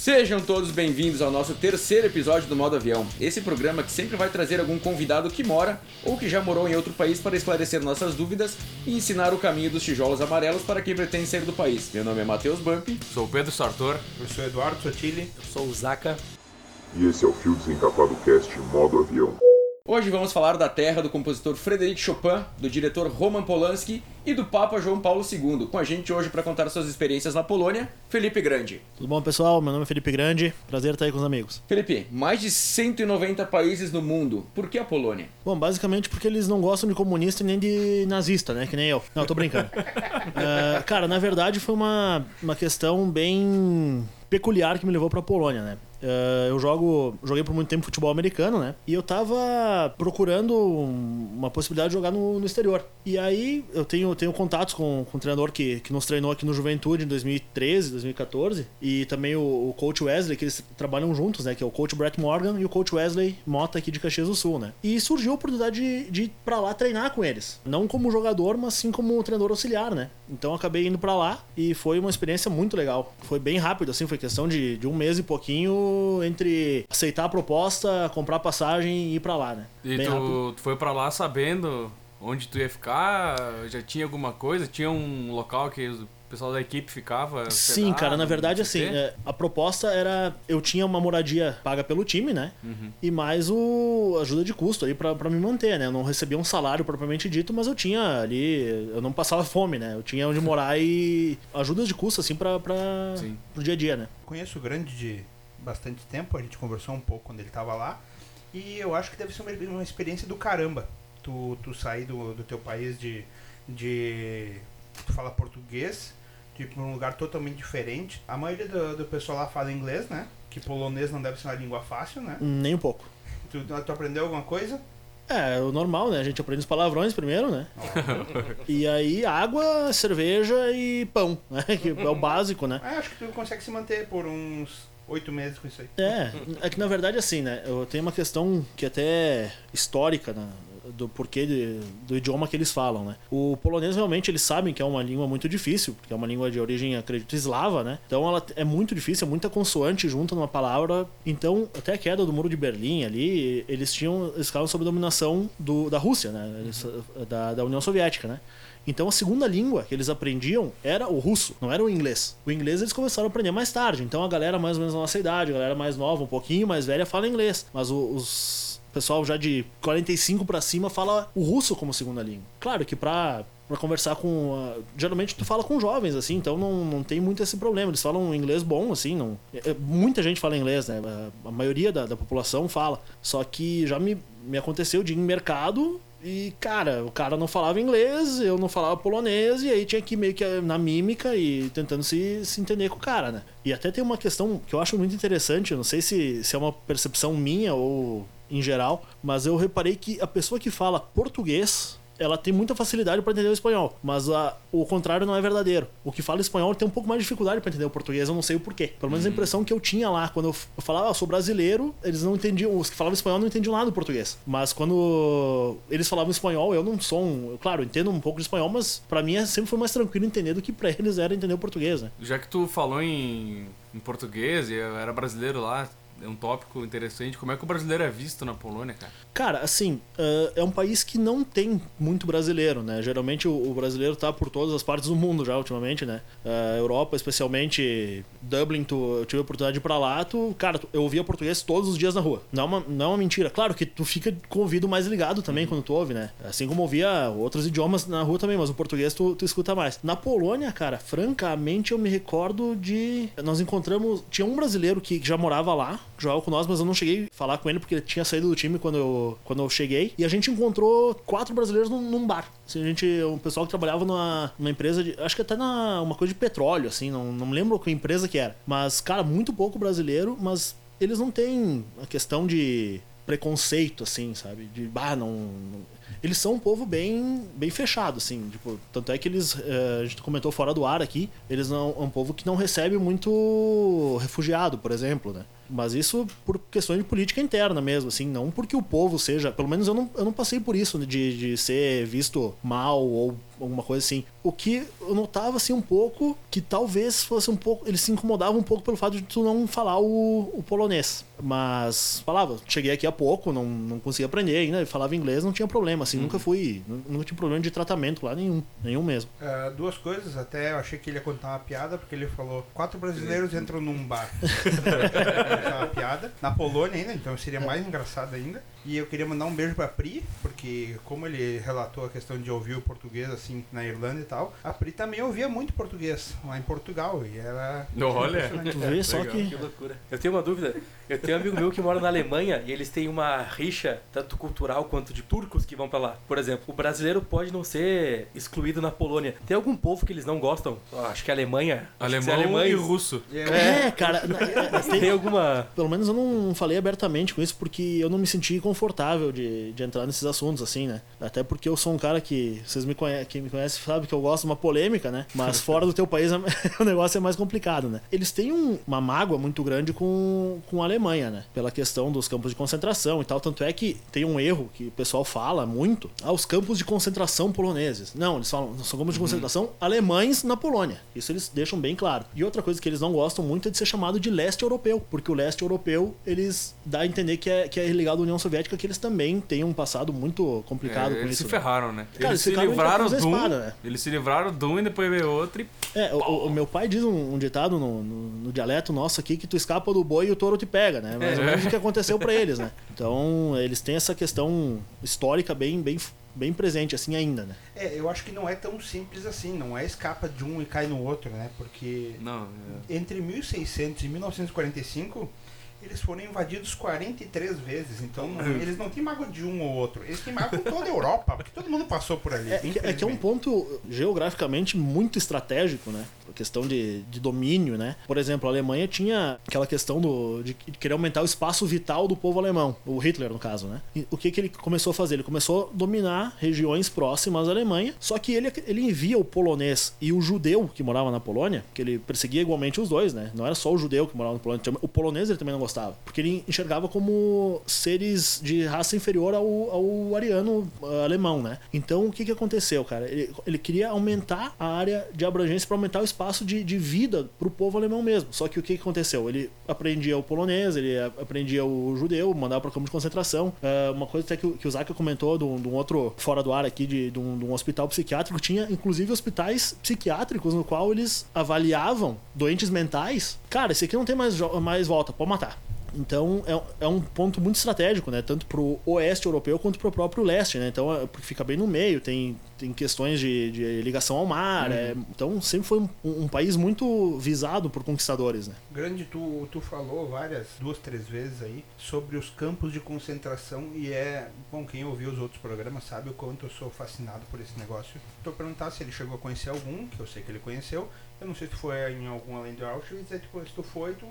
Sejam todos bem-vindos ao nosso terceiro episódio do Modo Avião. Esse programa que sempre vai trazer algum convidado que mora ou que já morou em outro país para esclarecer nossas dúvidas e ensinar o caminho dos tijolos amarelos para quem pretende sair do país. Meu nome é Matheus Bump. Sou o Pedro Sartor. Eu sou Eduardo Sotile. Eu sou o Zaka. E esse é o Fio Desencapado Cast Modo Avião. Hoje vamos falar da terra do compositor Frederic Chopin, do diretor Roman Polanski e do Papa João Paulo II. Com a gente hoje para contar suas experiências na Polônia, Felipe Grande. Tudo bom, pessoal? Meu nome é Felipe Grande. Prazer estar aí com os amigos. Felipe, mais de 190 países no mundo. Por que a Polônia? Bom, basicamente porque eles não gostam de comunista nem de nazista, né? Que nem eu. Não, tô brincando. uh, cara, na verdade foi uma, uma questão bem peculiar que me levou pra Polônia, né? Uh, eu jogo, joguei por muito tempo futebol americano, né? E eu tava procurando uma possibilidade de jogar no, no exterior. E aí eu tenho, tenho contatos com, com um treinador que, que nos treinou aqui no Juventude em 2013, 2014. E também o, o coach Wesley, que eles trabalham juntos, né? Que é o coach Brett Morgan e o coach Wesley Mota aqui de Caxias do Sul, né? E surgiu a oportunidade de, de ir pra lá treinar com eles. Não como jogador, mas sim como treinador auxiliar, né? Então acabei indo para lá e foi uma experiência muito legal. Foi bem rápido, assim, foi questão de, de um mês e pouquinho entre aceitar a proposta, comprar passagem e ir pra lá, né? E tu, tu, foi pra lá sabendo onde tu ia ficar? Já tinha alguma coisa? Tinha um local que o pessoal da equipe ficava? Sim, cara, na verdade, assim, é, a proposta era. Eu tinha uma moradia paga pelo time, né? Uhum. E mais o ajuda de custo aí pra, pra me manter, né? Eu não recebia um salário propriamente dito, mas eu tinha ali. Eu não passava fome, né? Eu tinha onde morar e ajudas de custo, assim, pra, pra, pro dia a dia, né? Conheço o grande de bastante tempo, a gente conversou um pouco quando ele estava lá. E eu acho que deve ser uma, uma experiência do caramba. Tu, tu sair do, do teu país de, de. Tu fala português, de ir para um lugar totalmente diferente. A maioria do, do pessoal lá fala inglês, né? Que polonês não deve ser uma língua fácil, né? Nem um pouco. Tu, tu aprendeu alguma coisa? É, o normal, né? A gente aprende os palavrões primeiro, né? e aí água, cerveja e pão, né? Que é o básico, né? É, acho que tu consegue se manter por uns oito meses com isso aí. É, é que na verdade assim, né? Eu tenho uma questão que até é histórica né, do porquê de, do idioma que eles falam, né? O polonês realmente eles sabem que é uma língua muito difícil, porque é uma língua de origem, acredito, eslava, né? Então ela é muito difícil, é muita consoante junto numa palavra. Então, até a queda do muro de Berlim ali, eles tinham, eles ficavam sob dominação do, da Rússia, né? Eles, da, da União Soviética, né? Então a segunda língua que eles aprendiam era o russo, não era o inglês. O inglês eles começaram a aprender mais tarde. Então a galera mais ou menos da nossa idade, a galera mais nova, um pouquinho mais velha, fala inglês. Mas os pessoal já de 45 para cima fala o russo como segunda língua. Claro que pra para conversar com. Uh, geralmente tu fala com jovens, assim, então não, não tem muito esse problema. Eles falam inglês bom, assim, não. É, muita gente fala inglês, né? A, a maioria da, da população fala. Só que já me, me aconteceu de ir em mercado e, cara, o cara não falava inglês, eu não falava polonês, e aí tinha que ir meio que na mímica e tentando se, se entender com o cara, né? E até tem uma questão que eu acho muito interessante, eu não sei se, se é uma percepção minha ou em geral, mas eu reparei que a pessoa que fala português ela tem muita facilidade para entender o espanhol, mas a, o contrário não é verdadeiro. O que fala espanhol tem um pouco mais de dificuldade para entender o português, eu não sei o porquê. Pelo menos a uhum. impressão que eu tinha lá, quando eu, eu falava, ah, eu sou brasileiro, eles não entendiam, os que falavam espanhol não entendiam nada do português. Mas quando eles falavam espanhol, eu não sou um, claro, eu entendo um pouco de espanhol, mas para mim é, sempre foi mais tranquilo entender do que para eles era entender o português, né? Já que tu falou em, em português e era brasileiro lá, é um tópico interessante. Como é que o brasileiro é visto na Polônia, cara? Cara, assim, uh, é um país que não tem muito brasileiro, né? Geralmente o, o, brasileiro tá por todas as partes do mundo já, ultimamente, né? Uh, Europa, especialmente Dublin, tu, eu tive a oportunidade de ir pra lá, tu, cara, tu, eu ouvia português todos os dias na rua. Não é uma, não é uma mentira. Claro que tu fica com o ouvido mais ligado também uhum. quando tu ouve, né? Assim como ouvia outros idiomas na rua também, mas o português tu, tu escuta mais. Na Polônia, cara, francamente eu me recordo de. Nós encontramos. Tinha um brasileiro que já morava lá, jogava com nós, mas eu não cheguei a falar com ele porque ele tinha saído do time quando eu, quando eu cheguei. E a gente encontrou quatro brasileiros num, num bar. Assim, a gente, um pessoal que trabalhava numa, numa empresa de. Acho que até na uma coisa de petróleo, assim, não, não lembro que empresa que era. Mas, cara, muito pouco brasileiro, mas eles não têm a questão de preconceito, assim, sabe? De, bah, não, não, Eles são um povo bem, bem fechado, assim. Tipo, tanto é que eles, uh, a gente comentou fora do ar aqui, eles não, é um povo que não recebe muito refugiado, por exemplo, né? Mas isso por questões de política interna mesmo, assim, não porque o povo seja. Pelo menos eu não, eu não passei por isso, né, de, de ser visto mal ou alguma coisa assim. O que eu notava assim um pouco que talvez fosse um pouco. Eles se incomodavam um pouco pelo fato de tu não falar o, o polonês. Mas falava, cheguei aqui há pouco, não, não conseguia aprender ainda, falava inglês, não tinha problema, assim, nunca fui. Nunca tive problema de tratamento lá, nenhum. Nenhum mesmo. Ah, duas coisas, até eu achei que ele ia contar uma piada, porque ele falou: quatro brasileiros entram num bar. Uma piada. Na Polônia ainda, então seria mais engraçado ainda. E eu queria mandar um beijo pra Pri, porque como ele relatou a questão de ouvir o português assim na Irlanda e tal, a Pri também ouvia muito português lá em Portugal. E era. Olha. Tu vê só que. Que loucura. Eu tenho uma dúvida. Eu tenho um amigo meu que mora na Alemanha e eles têm uma rixa, tanto cultural quanto de turcos que vão pra lá. Por exemplo, o brasileiro pode não ser excluído na Polônia. Tem algum povo que eles não gostam? Acho que a Alemanha. que se Alemão alemães- e russo. É, cara, é, tem- Tem alguma. pelo menos eu não falei abertamente com isso porque eu não me senti confortável de, de entrar nesses assuntos, assim, né? Até porque eu sou um cara que, vocês me conhecem, quem me conhece sabe que eu gosto de uma polêmica, né? Mas fora do teu país o negócio é mais complicado, né? Eles têm um- uma mágoa muito grande com, com a Alemanha, né? Pela questão dos campos de concentração e tal. Tanto é que tem um erro que o pessoal fala muito. Ah, os campos de concentração poloneses. Não, eles falam, são campos de concentração alemães na Polônia. Isso eles deixam bem claro. E outra coisa que eles não gostam muito é de ser chamado de leste europeu. Porque o leste europeu, eles dá a entender que é, que é ligado à União Soviética, que eles também têm um passado muito complicado É, com eles isso. se né? ferraram, né? Cara, eles eles se livraram de um, espada, né? eles se livraram de um e depois veio outro e É, o, o meu pai diz um, um ditado no, no- no dialeto nosso aqui que tu escapa do boi e o touro te pega, né? Ou menos o que aconteceu pra eles, né? Então, eles têm essa questão histórica bem, bem, bem presente, assim, ainda, né? É, eu acho que não é tão simples assim, não é escapa de um e cai no outro, né? Porque Não, é. entre 1600 e 1945 eles foram invadidos 43 vezes, então não- eles não têm mágoa de um ou outro, eles têm mágoa com toda a Europa, porque todo mundo passou por ali. É, que- é que é um infelizmente. ponto geograficamente muito estratégico, né? A questão de, de domínio, né? Por exemplo, a Alemanha tinha aquela questão do, de querer aumentar o espaço vital do povo alemão, o Hitler, no caso, né? E o que, que ele começou a fazer? Ele começou a dominar regiões próximas à Alemanha, só que ele, ele envia o polonês e o judeu que morava na Polônia, que ele perseguia igualmente os dois, né? Não era só o judeu que morava na Polônia, o polonês ele também não gostava, porque ele enxergava como seres de raça inferior ao, ao ariano ah, alemão, né? Então o que que aconteceu, cara? Ele, ele queria aumentar a área de abrangência para aumentar o espaço de, de vida pro povo alemão mesmo. Só que o que que aconteceu? Ele aprendia o polonês, ele aprendia o judeu, mandava para campo de concentração. Ah, uma coisa até que, o- que o Zaka comentou de um, outro fora do ar aqui, de, de um, de um hospital psiquiátrico, tinha inclusive hospitais psiquiátricos no qual eles avaliavam doentes mentais. Cara, esse aqui não tem mais, mais volta, pode matar. Então é, é um ponto muito estratégico, né? Tanto pro oeste europeu quanto pro próprio leste, né? Então é, porque fica bem no meio, tem, tem questões de, de ligação ao mar. é- então sempre foi um, um país muito visado por conquistadores, né? Grande, tu, tu falou várias, duas, três vezes aí, sobre os campos de concentração e é, bom, quem ouviu os outros programas sabe o quanto eu sou fascinado por esse negócio. Tô perguntar se ele chegou a conhecer algum, que eu sei que ele conheceu. Eu não sei se tu foi em algum além do Auschwitz, é tipo, se tu foi, tu,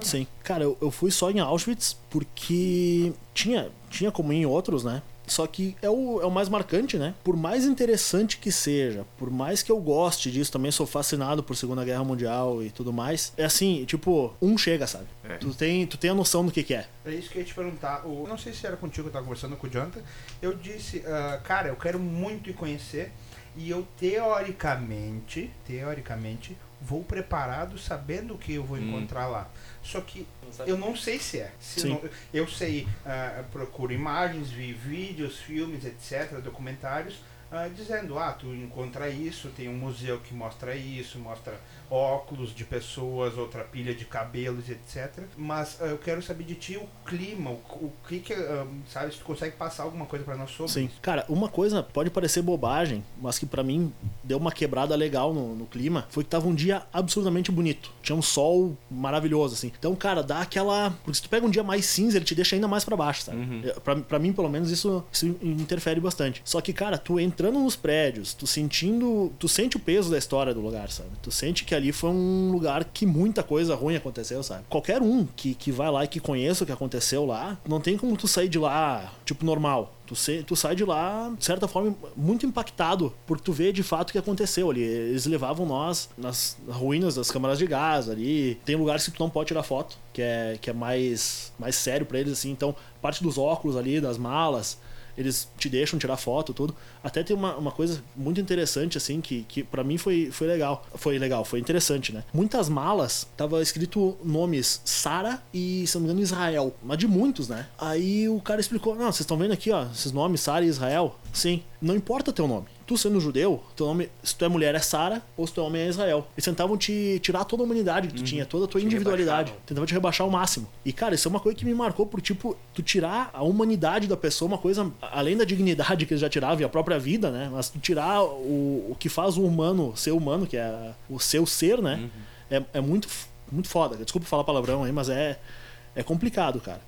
Sim. Cara, eu, eu fui só em Auschwitz porque tinha, tinha como ir em outros, né? Só que é o, é o mais marcante, né? Por mais interessante que seja, por mais que eu goste disso, também sou fascinado por Segunda Guerra Mundial e tudo mais. É assim, tipo, um chega, sabe? É. Tu, tem, tu tem a noção do que, que é. É isso que eu ia te perguntar. O, não sei se era contigo que eu tava conversando com o Jonathan. Eu disse, ah, cara, eu quero muito ir conhecer. E eu teoricamente, teoricamente, vou preparado sabendo o que eu vou Hum. encontrar lá. Só que eu não sei se é. Se não- eu sei, ah, procuro imagens, vi vídeos, filmes, etc., documentários, ah, dizendo, ah, tu encontra isso, tem um museu que mostra isso, mostra óculos de pessoas, outra pilha de cabelos, etc. Mas ah, eu quero saber de ti o clima, o, o que que, ah, sabe, se tu consegue passar alguma coisa pra nós sobre Sim. isso. Cara, uma coisa pode parecer bobagem, mas que pra mim deu uma quebrada legal no, no clima, foi que tava um dia absurdamente bonito. Tinha um sol maravilhoso, assim. Então, cara, dá aquela. Porque se tu pega um dia mais cinza, ele te deixa ainda mais pra baixo, sabe? Uhum. É, Pra, pra mim, pelo menos, isso, isso interfere bastante. Só que, cara, tu entrando nos prédios, tu sentindo. Tu sente o peso da história do lugar, sabe? Tu sente que ali foi um lugar que muita coisa ruim aconteceu, sabe? Qualquer um que, que vai lá e que conheça o que aconteceu lá, não tem como tu sair de lá, tipo, normal. Tu, se, tu sai de lá, de certa forma, muito impactado, porque tu vê de fato o que aconteceu ali. Eles levavam nós nas ruínas das câmaras de gás ali. Tem lugares que tu não pode tirar foto, que é, que é mais, mais sério pra eles, assim. Então, parte dos óculos ali, das malas, eles te deixam tirar foto, tudo. Até tem uma, uma coisa muito interessante, assim, que, que para mim foi, foi legal. Foi legal, foi interessante, né? Muitas malas tava escrito nomes Sara e, se não me engano, Israel. Mas de muitos, né? Aí o cara explicou: Não, vocês estão vendo aqui, ó, esses nomes, Sara e Israel? Sim. Não importa teu nome. Tu sendo judeu, teu nome, se tu é mulher é Sara ou se tu é homem é Israel. Eles tentavam te tirar toda a humanidade que tu tinha, toda a tua Te individualidade. rebaixavam. Tentavam te rebaixar ao máximo. E, cara, isso é uma coisa que me marcou por, tipo, tu tirar a humanidade da pessoa, uma coisa, além da dignidade que eles já tiravam e a própria vida, né? Mas tu tirar o, o que faz o humano ser humano, que é o seu ser, né? É, é muito, muito foda. Desculpa falar palavrão aí, mas é, é complicado, cara.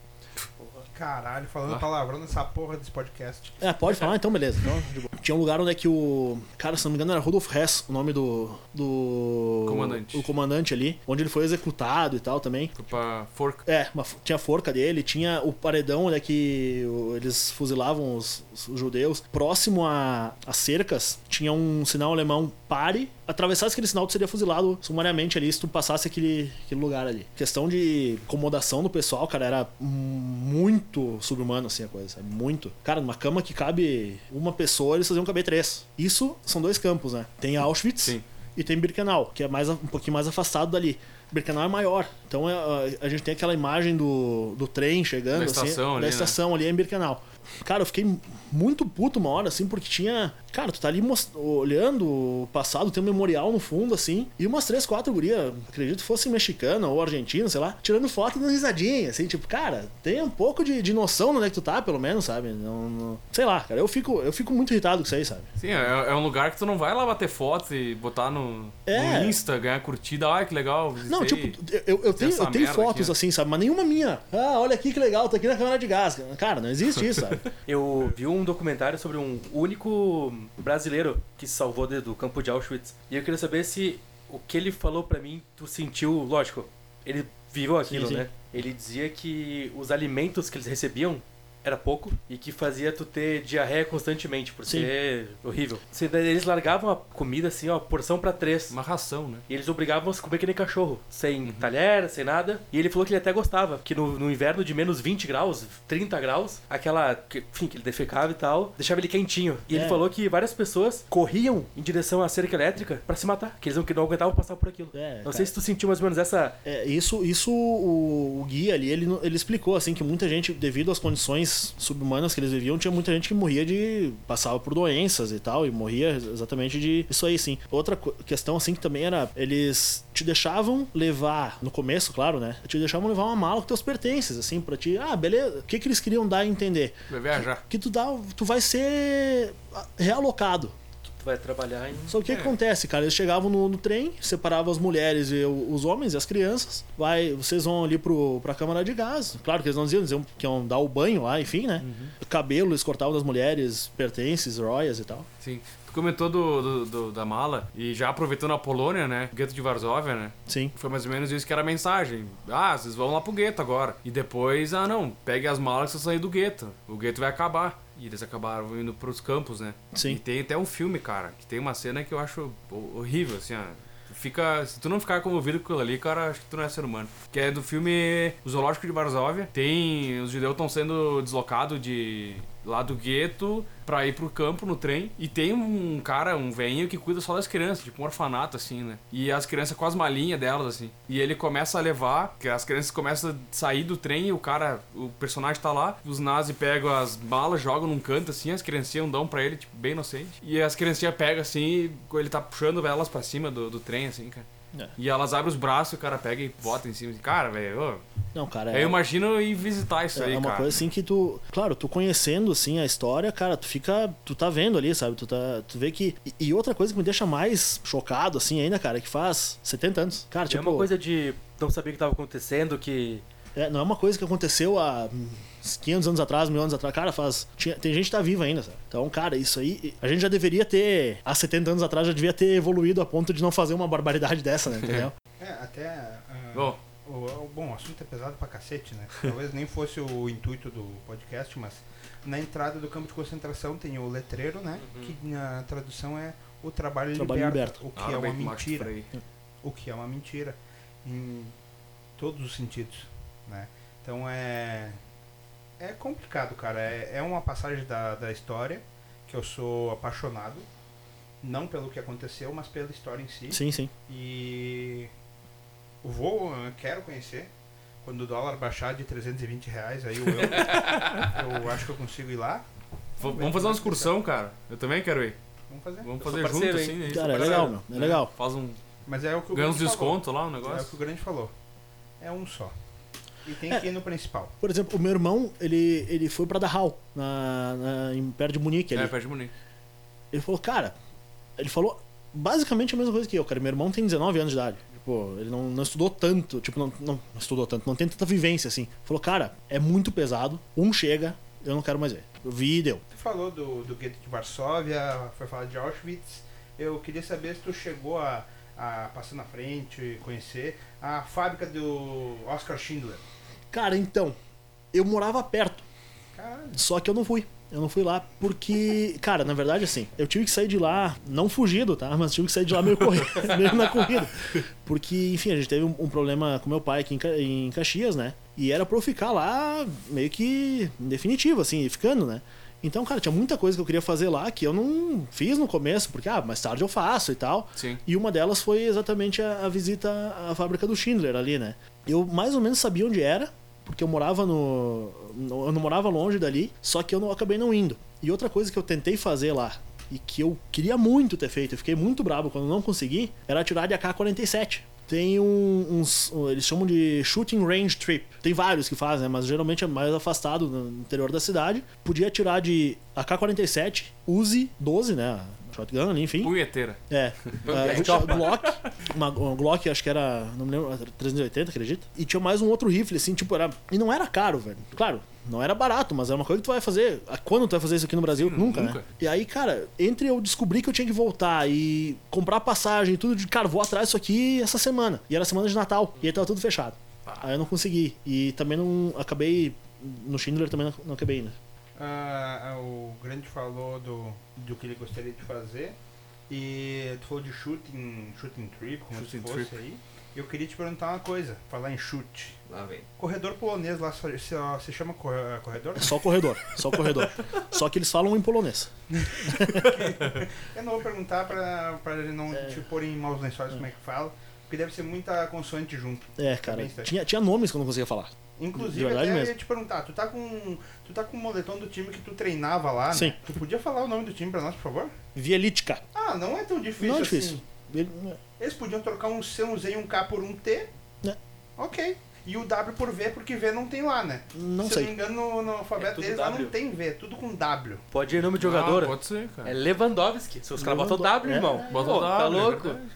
Caralho, falando palavrão nessa porra desse podcast. É, pode falar então, beleza. Então. Tinha um lugar onde é que o. Cara, se não me engano, era Rudolf Hess, o nome do. do. Comandante. O comandante ali, onde ele foi executado e tal também. Foi pra forca. É, uma tinha a forca dele, tinha o paredão onde é que eles fuzilavam os, os judeus. Próximo a, a cercas, tinha um sinal alemão pare. Atravessasse aquele sinal, tu seria fuzilado sumariamente ali se tu passasse aquele, aquele lugar ali. Questão de acomodação do pessoal, cara, era muito subhumano assim a coisa, sabe? Muito. Cara, numa cama que cabe uma pessoa, eles faziam caber três. Isso são dois campos, né? Tem Auschwitz Sim. e tem Birkenau, que é mais, um pouquinho mais afastado dali. Birkenau é maior. Então é, a, a gente tem aquela imagem do, do trem chegando, Da assim, estação ali, da né? estação ali em Birkenau. Cara, eu fiquei muito puto uma hora, assim, porque tinha. Cara, tu tá ali olhando o passado, tem um memorial no fundo, assim, e umas três, quatro gurias, acredito que fosse mexicana ou argentina, sei lá, tirando foto e dando risadinha, assim, tipo, cara, tem um pouco de, de noção de onde é que tu tá, pelo menos, sabe? Não, não- Sei lá, cara, eu fico, eu fico muito irritado com isso aí, sabe? Sim, é, é um lugar que tu não vai lá bater foto e botar no, É. no Insta, ganhar curtida. Ai, que legal. Não, tipo, eu, eu tenho, eu tenho fotos aqui, né? assim, sabe? Mas nenhuma minha. Ah, olha aqui que legal, tô aqui na câmera de gás. Cara, não existe isso, sabe? Eu vi um documentário sobre um único brasileiro que se salvou do campo de Auschwitz. E eu queria saber se o que ele falou pra mim, tu sentiu, lógico, ele viveu aquilo, sim. né? Ele dizia que os alimentos que eles recebiam era pouco e que fazia tu ter diarreia constantemente, por Sim. ser horrível. Eles largavam a comida assim, ó, porção pra três. Uma ração, né? E eles obrigavam a se comer que nem cachorro, sem talher, sem nada. E ele falou que ele até gostava, que no, no inverno de menos 20 graus, 30 graus, aquela. que- Enfim, que ele defecava e tal, deixava ele quentinho. E É. ele falou que várias pessoas corriam em direção à cerca elétrica pra se matar, que eles não, que não aguentavam passar por aquilo. É, não cara. sei se tu sentiu mais ou menos essa. É, isso, isso o, o guia ali, ele, ele explicou, assim, que muita gente, devido às condições subhumanas que eles viviam, tinha muita gente que morria de. passava por doenças e tal, e morria exatamente de isso aí, sim. Outra questão, assim, que também era. Eles te deixavam levar, no começo, claro, né? Te deixavam levar uma mala com teus pertences, assim, pra ti. Ah, beleza. O que, que eles queriam dar a entender? Vai viajar. Que tu, dá, tu vai ser realocado. Vai trabalhar em. Só que o que É. acontece, cara? Eles chegavam no, no trem, separavam as mulheres e o- os homens e as crianças. Vai, vocês vão ali pro, pra câmara de gás. Claro que eles não diziam, diziam que iam dar o banho lá, enfim, né? Cabelo, eles cortavam das mulheres, pertences, roias e tal. Sim. Tu comentou do, do- do- da mala e já aproveitando a Polônia, né? Gueto de Varsóvia, né? Sim. Foi mais ou menos isso que era a mensagem. Ah, vocês vão lá pro gueto agora. E depois, ah não, pegue as malas que vocês saem do gueto. O gueto vai acabar. E eles acabaram indo pros campos, né? Sim. E tem até um filme, cara, que tem uma cena que eu acho ho- horrível, assim, ó. Fica, se tu não ficar comovido com aquilo ali, cara, acho que tu não é ser humano. Que é do filme O Zoológico de Varsóvia. Tem. Os judeus estão sendo deslocados de. Lá do gueto pra ir pro campo no trem. E tem um cara, um velhinho que cuida só das crianças, tipo um orfanato, assim, né? E as crianças com as malinhas delas, assim. E ele começa a levar, que as crianças começam a sair do trem e o cara, o personagem tá lá. Os nazis pegam as malas, jogam num canto, assim, as criancinhas dão pra ele, tipo, bem inocente. E as criancinhas pegam, assim, ele tá puxando elas pra cima do, do trem, assim, cara. É. E elas abrem os braços e o cara pega e bota em cima. Cara, velho, Não, cara, eu imagino ir visitar isso É aí, uma cara. coisa assim que tu, claro, tu conhecendo assim a história, cara, tu fica, tu tá vendo ali, sabe? Tu tá, tu vê que e, outra coisa que me deixa mais chocado assim ainda, cara, é que faz 70 anos. Cara, é tipo, uma coisa de não saber o que tava acontecendo, que. é, não é uma coisa que aconteceu há uns 500 anos atrás, mil anos atrás. Cara, faz tinha- tem gente que tá viva ainda, sabe? Então, cara, isso aí, a gente já deveria ter há 70 anos atrás já devia ter evoluído a ponto de não fazer uma barbaridade dessa, né, entendeu? É, até. ah, Bom, O, o- bom, o assunto é pesado pra cacete, né? Talvez nem fosse o intuito do podcast, mas na entrada do campo de concentração tem o letreiro, né? Que na tradução é o trabalho, Trabalho liberta, liberta. o que Ah, é uma mentira. O que é uma mentira em todos os sentidos, né? Então é é complicado, cara. É, é uma passagem da, da história que eu sou apaixonado, não pelo que aconteceu, mas pela história em si. Sim, sim. E o voo eu quero conhecer. Quando o dólar baixar de 320 reais, aí o euro, eu acho que eu consigo ir lá. V- Vamos fazer uma excursão, cara. Eu também quero ir. Vamos fazer. Vamos Eu fazer parceiro, junto, hein? assim. Cara, é legal, meu. É legal. Faz um. Mas é o que o Ganha uns Grande falou. desconto lá, um É o negócio. que o Grande falou. É um só. E tem É. que ir no principal. Por exemplo, o meu irmão, ele, ele foi pra Dachau, na, na, em perto de Munique ali. É, perto de Munique. Ele falou, cara, ele falou basicamente a mesma coisa que eu, cara. Meu irmão tem 19 anos de idade. Tipo, ele não, não estudou tanto, tipo, não, não, não estudou tanto, não tem tanta vivência assim. Falou, cara, é muito pesado. Um chega, eu não quero mais ver. Eu vi e deu. Tu falou do, do gueto de Varsóvia, foi falar de Auschwitz. Eu queria saber se tu chegou a, a passar na frente, conhecer a fábrica do Oscar Schindler. Cara, então, eu morava perto. Caralho. Só que eu não fui. Eu não fui lá porque, cara, na verdade, assim, eu tive que sair de lá, não fugido, tá? Mas tive que sair de lá meio, corri- meio na corrida. Porque, enfim, a gente teve um, um problema com meu pai aqui em, em Caxias, né? E era pra eu ficar lá meio que definitivo, assim, ficando, né? Então, cara, tinha muita coisa que eu queria fazer lá que eu não fiz no começo, porque, ah, mais tarde eu faço e tal. Sim. E uma delas foi exatamente a, a visita à fábrica do Schindler ali, né? Eu mais ou menos sabia onde era, porque eu morava no, eu não morava longe dali, só que eu não acabei não indo. E outra coisa que eu tentei fazer lá e que eu queria muito ter feito, eu fiquei muito bravo quando não consegui, era tirar de AK-47. Tem um- uns, eles chamam de shooting range trip. Tem vários que fazem, né? mas geralmente é mais afastado no interior da cidade. Podia tirar de AK-47, Uzi 12, né? Shotgun ali, enfim. Punheteira. É. Uh, Glock. Uma, uma Glock, acho que era. Não me lembro. 380, acredita? E tinha mais um outro rifle, assim, tipo, era. E não era caro, velho. Claro, não era barato, mas é uma coisa que tu vai fazer. Quando tu vai fazer isso aqui no Brasil? Nunca, nunca. né? E aí, cara, entre eu descobrir que eu tinha que voltar e comprar passagem e tudo de, cara, vou atrás disso aqui essa semana. E era semana de Natal. E aí tava tudo fechado. Aí eu não consegui. E também não. Acabei. No Schindler também não, não acabei ainda. Ah, o Grande falou do, do que ele gostaria de fazer. E tu falou de shooting, shooting trip, como Shooting se fosse trip. aí. Eu queria te perguntar uma coisa, falar em chute. Lá vem. Corredor polonês lá só- só- se chama corre- corredor? É só corredor. Só corredor. só que eles falam em polonês. Eu não vou perguntar pra, pra ele não É. te pôr em maus lençóis como é que fala, porque deve ser muita consoante junto. É, cara. Tinha, tinha nomes que eu não conseguia falar. Inclusive, verdade até eu mesmo. ia te perguntar, tu tá com. Tu tá com o moletom do time que tu treinava lá, Sim. né? Tu podia falar o nome do time pra nós, por favor? Vielitka. Ah, não é tão difícil Não é assim. difícil. Ele- Eles podiam trocar um C, um Z e um K por um T. Né. Ok. E o W por V, porque V não tem lá, né? Não Se eu sei. não me engano, no, no alfabeto É deles lá não W. tem V, é tudo com W. Pode ir nome de jogador. Ah, pode ser, cara. É Lewandowski. Se os caras botam W, É. irmão. Bota Pô, o W, tá é louco? verdade,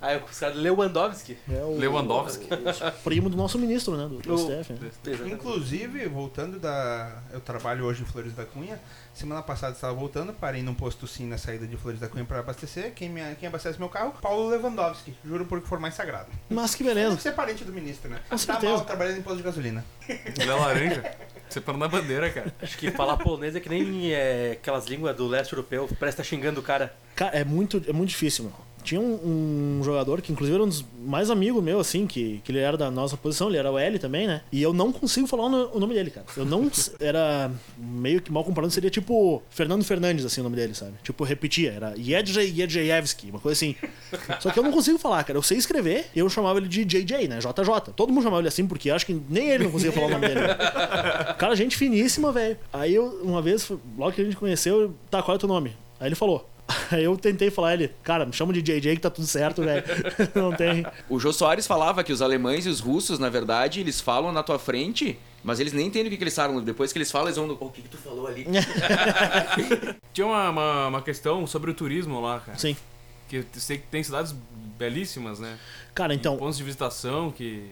cara. Aí os caras Lewandowski. É o Lewandowski. primo do nosso ministro, né? Do, do O- STF. né? Inclusive, voltando da. Eu trabalho hoje em Flores da Cunha. Semana passada estava voltando, parei num posto sim na saída de Flores da Cunha para abastecer. Quem, me, quem abastece meu carro? Paulo Lewandowski. Juro por que for mais sagrado. Mas que Deve beleza. ser parente do ministro, né? Com tá certeza. mal trabalhando em posto de gasolina. Ele é laranja. Separando a bandeira, cara. Acho que falar polonês é que nem é, aquelas línguas do leste europeu. Parece que tá xingando o cara. Cara, é muito, é muito difícil, meu. Tinha um, um jogador que, inclusive, era um dos mais amigos meu, assim, que, que ele era da nossa posição, ele era o L também, né? E eu não consigo falar o, no- o nome dele, cara. Eu não. Era meio que mal comparando, seria tipo Fernando Fernandes, assim, o nome dele, sabe? Tipo, repetia, era Jedrzej Jedrzejewski, uma coisa assim. Só que eu não consigo falar, cara. Eu sei escrever, eu chamava ele de JJ, né? JJ. Todo mundo chamava ele assim, porque eu acho que nem ele não conseguia falar o nome dele. Cara, gente finíssima, velho. Aí eu, uma vez, logo que a gente conheceu, eu, tá, qual é o teu nome? Aí ele falou. Aí eu tentei falar ele, cara, me chama de JJ que tá tudo certo, velho. Não tem. O Jô Soares falava que os alemães e os russos, na verdade, eles falam na tua frente, mas eles nem entendem o que, que eles falam. Depois que eles falam, eles vão no. "Oh, O que, que tu falou ali? Tinha uma, uma, uma questão sobre o turismo lá, cara. Sim. Que eu sei que tem cidades belíssimas, né? Cara, então. Pontos de visitação que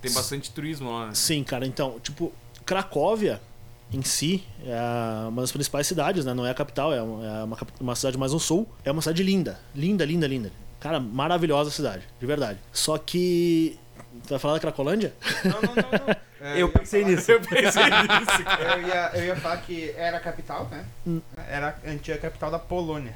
tem bastante turismo lá. né? Sim, cara, então, tipo, Cracóvia em si é a- uma das principais cidades, né? Não é a capital, é uma, é uma cap- uma cidade mais ao sul. É uma cidade linda. Linda, linda, linda. Cara, maravilhosa cidade, de verdade. Só que Tu vai falar da Cracolândia? Não, não, não, não. É, Eu ia pensei falar- nisso. Eu pensei nisso. Eu ia, eu ia falar que era a capital, né? Hum. Era a antiga capital da Polônia.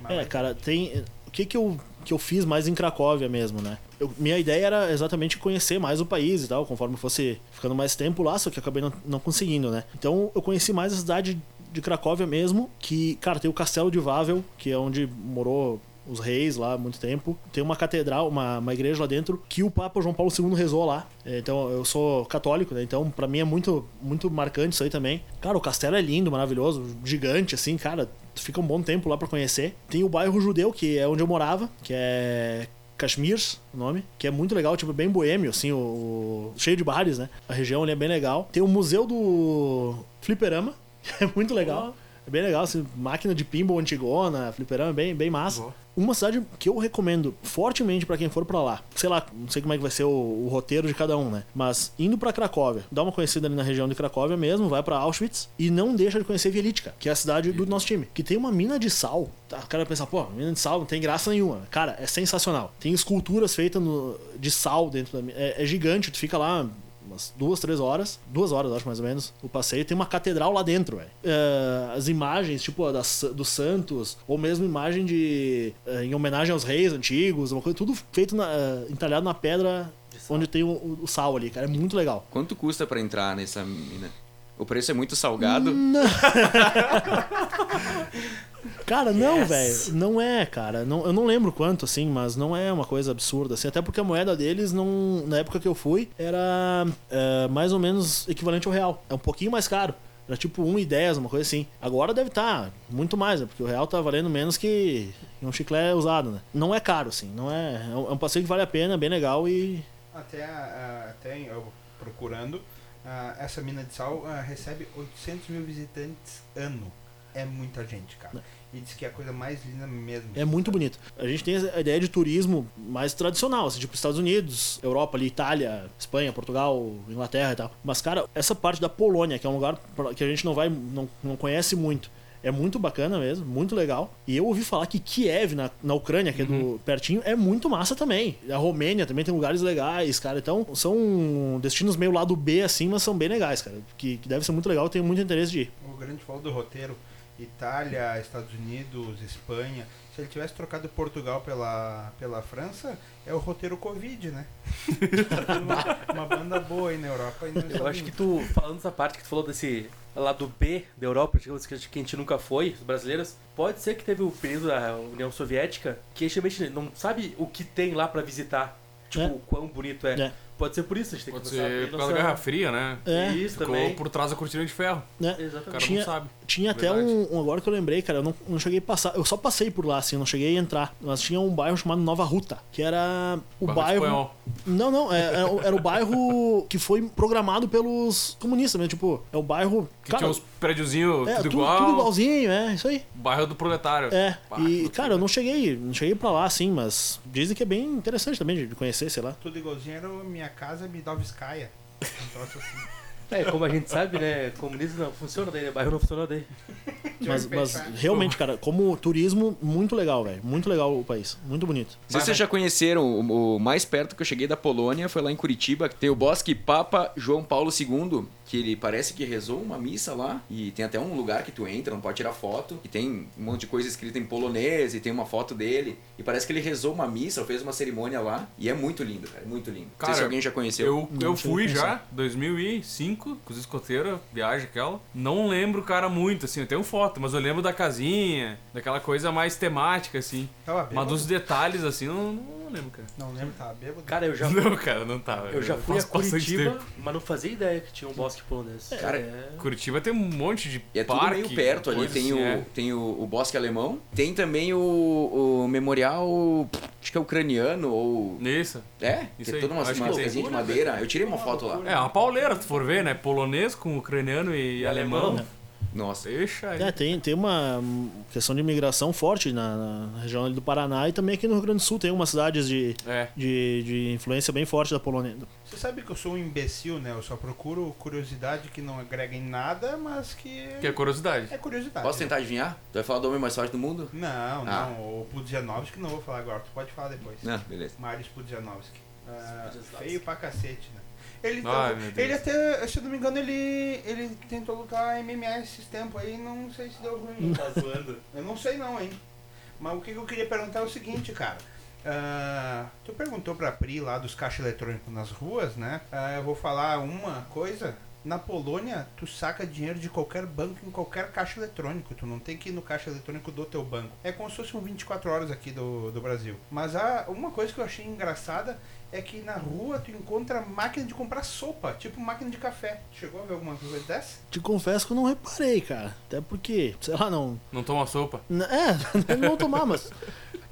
Mas- É, cara, tem. O que que eu, que eu fiz mais em Cracóvia mesmo, né? Eu- minha ideia era exatamente conhecer mais o país e tal, conforme fosse ficando mais tempo lá, só que acabei não, não conseguindo, né? Então eu conheci mais a cidade de Cracóvia mesmo, que, cara, tem o Castelo de Wawel, que é onde morou os reis lá há muito tempo. Tem uma catedral, uma, uma igreja lá dentro, que o Papa João Paulo II rezou lá. É, Então eu sou católico, né? Então pra mim é muito, muito marcante isso aí também. Cara, o castelo é lindo, maravilhoso, gigante, assim, cara. Tu fica um bom tempo lá pra conhecer. Tem o bairro judeu, que é onde eu morava, que é Kashmir, o nome, que é muito legal, tipo, bem boêmio, assim, o, cheio de bares, né? A região ali é bem legal. Tem o museu do Fliperama, que é muito legal. É bem legal, assim, máquina de pinball antigona, fliperama, é bem, bem massa. Boa. Uma cidade que eu recomendo fortemente pra quem for pra lá. Sei lá, não sei como é que vai ser o, o roteiro de cada um, né? Mas indo pra Cracóvia, dá uma conhecida ali na região de Cracóvia mesmo, vai pra Auschwitz e não deixa de conhecer Wieliczka, que é a cidade do nosso time, que tem uma mina de sal. Tá, o cara vai pensar, pô, mina de sal não tem graça nenhuma. Cara, é sensacional. Tem esculturas feitas no- de sal dentro da mina. É, é gigante, tu fica lá umas duas, três horas. Duas horas, acho mais ou menos. O passeio tem uma catedral lá dentro, velho. É, as imagens, tipo, das, dos santos, ou mesmo imagem de. é, em homenagem aos reis antigos, uma coisa, tudo feito na, é, entalhado na pedra onde tem o, o- o sal ali, cara. É muito legal. Quanto custa pra entrar nessa mina? O preço é muito salgado. Cara, não, Yes. velho. Não é, cara. Não, eu não lembro quanto, assim, mas não é uma coisa absurda, assim. Até porque a moeda deles, não, na época que eu fui, era é, mais ou menos equivalente ao real. É um pouquinho mais caro. Era tipo 1,10, uma coisa assim. Agora deve estar muito mais, né? Porque o real tá valendo menos que um chiclete usado, né? Não é caro, assim. Não é, é um é um passeio que vale a pena, é bem legal e. Até, ah, até eu procurando, ah, essa mina de sal ah, recebe 800 mil visitantes ano. É muita gente, cara. E diz que é a coisa mais linda mesmo. É muito bonito. A gente tem a ideia de turismo mais tradicional, assim, tipo Estados Unidos, Europa ali, Itália, Espanha, Portugal, Inglaterra e tal. Mas, cara, essa parte da Polônia, que é um lugar que a gente não vai, não, não conhece muito, é muito bacana mesmo, muito legal. E eu ouvi falar que Kiev, na, na Ucrânia, que é do pertinho, é muito massa também. A Romênia também tem lugares legais, cara. Então, são destinos meio lado B, assim, mas são bem legais, cara. Que, que deve ser muito legal, eu tenho muito interesse de ir. O grande falou do roteiro Itália, Estados Unidos, Espanha. Se ele tivesse trocado Portugal pela, pela França, é o roteiro Covid, né? uma, uma banda boa aí na Europa. E Eu acho que tu, falando dessa parte que tu falou desse lado B da Europa, digamos que que a gente nunca foi, os brasileiros, pode ser que teve o período da União Soviética que a gente não sabe o que tem lá pra visitar. Tipo, É. o quão bonito é. É. Pode ser por isso, a gente tem Pode que começar a ser por causa da Guerra Fria, né? É. Isso Ficou também. por trás da cortina de ferro. Né? O Exatamente. cara Tinha- não sabe. Tinha até um, um- Agora que eu lembrei, cara, eu não, não cheguei a passar. Eu só passei por lá, assim, eu não cheguei a entrar. Mas tinha um bairro chamado Nova Ruta, que era o bairro. Espanhol. Não, não, é- era, o- era o bairro que foi programado pelos comunistas mesmo. Tipo, é o bairro. Que cara, tinha uns prédiozinhos é, tudo tudo, igual. tudo igualzinho, é, isso aí. Bairro do proletário. É, e, cara, eu não cheguei, não cheguei pra lá, assim, mas dizem que é bem interessante também de conhecer, sei lá. Tudo igualzinho era Minha Casa Midovskaya. Um troço assim. É, como a gente sabe, né? Comunismo não funciona daí, né? Bairro não funciona daí. Mas, mas realmente, cara, como turismo, muito legal, velho. Muito legal o país. Muito bonito. Se vocês já conheceram, o, o mais perto que eu cheguei da Polônia foi lá em Curitiba, que tem o Bosque Papa João Paulo II, que ele parece que rezou uma missa lá, e tem até um lugar que tu entra, não pode tirar foto, e tem um monte de coisa escrita em polonês, e tem uma foto dele, e parece que ele rezou uma missa, ou fez uma cerimônia lá, e é muito lindo, cara, é muito lindo. não sei Cara, se alguém já conheceu. Eu, eu fui já, 2005, com os escoteiros, viagem aquela. Não lembro o cara muito, assim, eu tenho foto, mas eu lembro da casinha, daquela coisa mais temática, assim. Tava Mas bêbado? dos detalhes, assim, não, não lembro, cara. Não lembro, tava bêbado. Cara, eu já, Não, cara, não tava. eu já fui a bastante Curitiba, tempo. mas não fazia ideia que tinha um bosque polonês. Cara, é... Curitiba tem um monte de E é tudo parque, meio perto ali, coisa tem, assim, o, é. tem o, o Bosque Alemão, tem também o, o Memorial, acho que é ucraniano, ou... Isso. É, Isso que é aí, toda uma, acho que uma tem. casinha de madeira, eu tirei uma foto lá. É, uma pauleira, se tu for ver, né? Polonês com ucraniano e, alemão. alemão. Nossa, Deixa aí. É, tem, tem uma questão de imigração forte na, na região ali do Paraná e também aqui no Rio Grande do Sul tem umas cidades de, É. de, de influência bem forte da Polônia. Você sabe que eu sou um imbecil, né? Eu só procuro curiosidade que não agrega em nada, mas que, Que é curiosidade. é curiosidade. posso tentar adivinhar? Tu vai falar do homem mais forte do mundo? Não, Ah. não. O Pudzianowski não vou falar agora. Tu pode falar depois. Não, beleza. Marius Pudzianowski. Ah, feio pra cacete, né? Ele, Ai, Deus. ele até, se eu não me engano, ele, ele tentou lutar MMA esses tempos aí, não sei se deu ruim. Tá zoando. Eu não sei não, hein? Mas o que eu queria perguntar é o seguinte, cara. Ah, tu perguntou pra Pri lá dos caixas eletrônicos nas ruas, né? Ah, eu vou falar uma coisa. Na Polônia, tu saca dinheiro de qualquer banco em qualquer caixa eletrônico. Tu não tem que ir no caixa eletrônico do teu banco. É como se fosse um 24 horas aqui do, do Brasil. Mas há uma coisa que eu achei engraçada é que na rua tu encontra máquina de comprar sopa, tipo máquina de café. Chegou a ver alguma coisa dessa? Te confesso que eu não reparei, cara. Até porque, sei lá, não. Não toma sopa. N- É, não tomar, mas.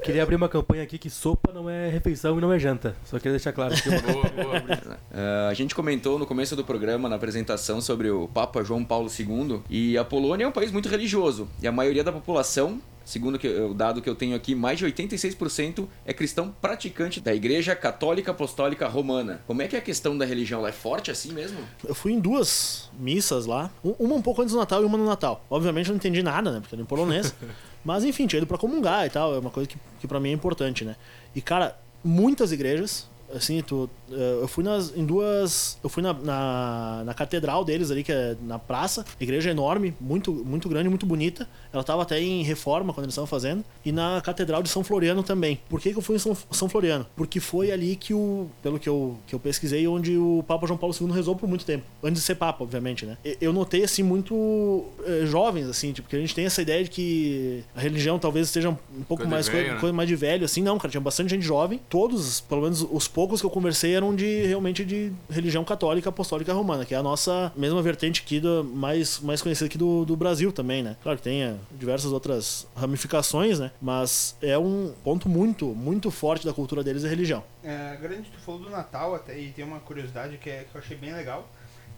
Queria abrir uma campanha aqui que sopa não é refeição e não é janta. Só queria deixar claro. aqui. Boa, boa. Ah, a gente comentou no começo do programa, na apresentação, sobre o Papa João Paulo II. E a Polônia é um país muito religioso. E a maioria da população, segundo que- o dado que eu tenho aqui, mais de 86% é cristão praticante da Igreja Católica Apostólica Romana. Como é que é a questão da religião? Ela é forte assim mesmo? Eu fui em duas missas lá, um- uma um pouco antes do Natal e uma no Natal. Obviamente eu não entendi nada, né? Porque era em polonês. Mas enfim, tinha ido pra comungar e tal, é uma coisa que, que para mim é importante, né? E cara, muitas igrejas, assim, tu, eh, eu fui nas, em duas. Eu fui na, na, na catedral deles ali, que é na praça, igreja enorme, muito, muito grande, muito bonita. Ela tava até em reforma quando eles estavam fazendo. E na catedral de São Floriano também. Por que, que eu fui em São, São Floriano? Porque foi ali que o. Pelo que eu, que eu pesquisei, onde o Papa João Paulo II rezou por muito tempo. Antes de ser Papa, obviamente, né? Eu notei, assim, muito eh, jovens, assim, tipo, porque a gente tem essa ideia de que a religião talvez esteja um pouco Coisa mais velho, coisa, né? coisa mais de velho, assim, não, cara. Tinha bastante gente jovem. Todos, pelo menos os poucos que eu conversei, eram de realmente de religião católica apostólica romana, que é a nossa mesma vertente aqui, do, mais, mais conhecida aqui do, do Brasil também, né? Claro que tem diversas outras ramificações, né? Mas é um ponto muito, muito forte da cultura deles a religião. É, grande, tu falou do Natal até, e tem uma curiosidade que, é, que eu achei bem legal,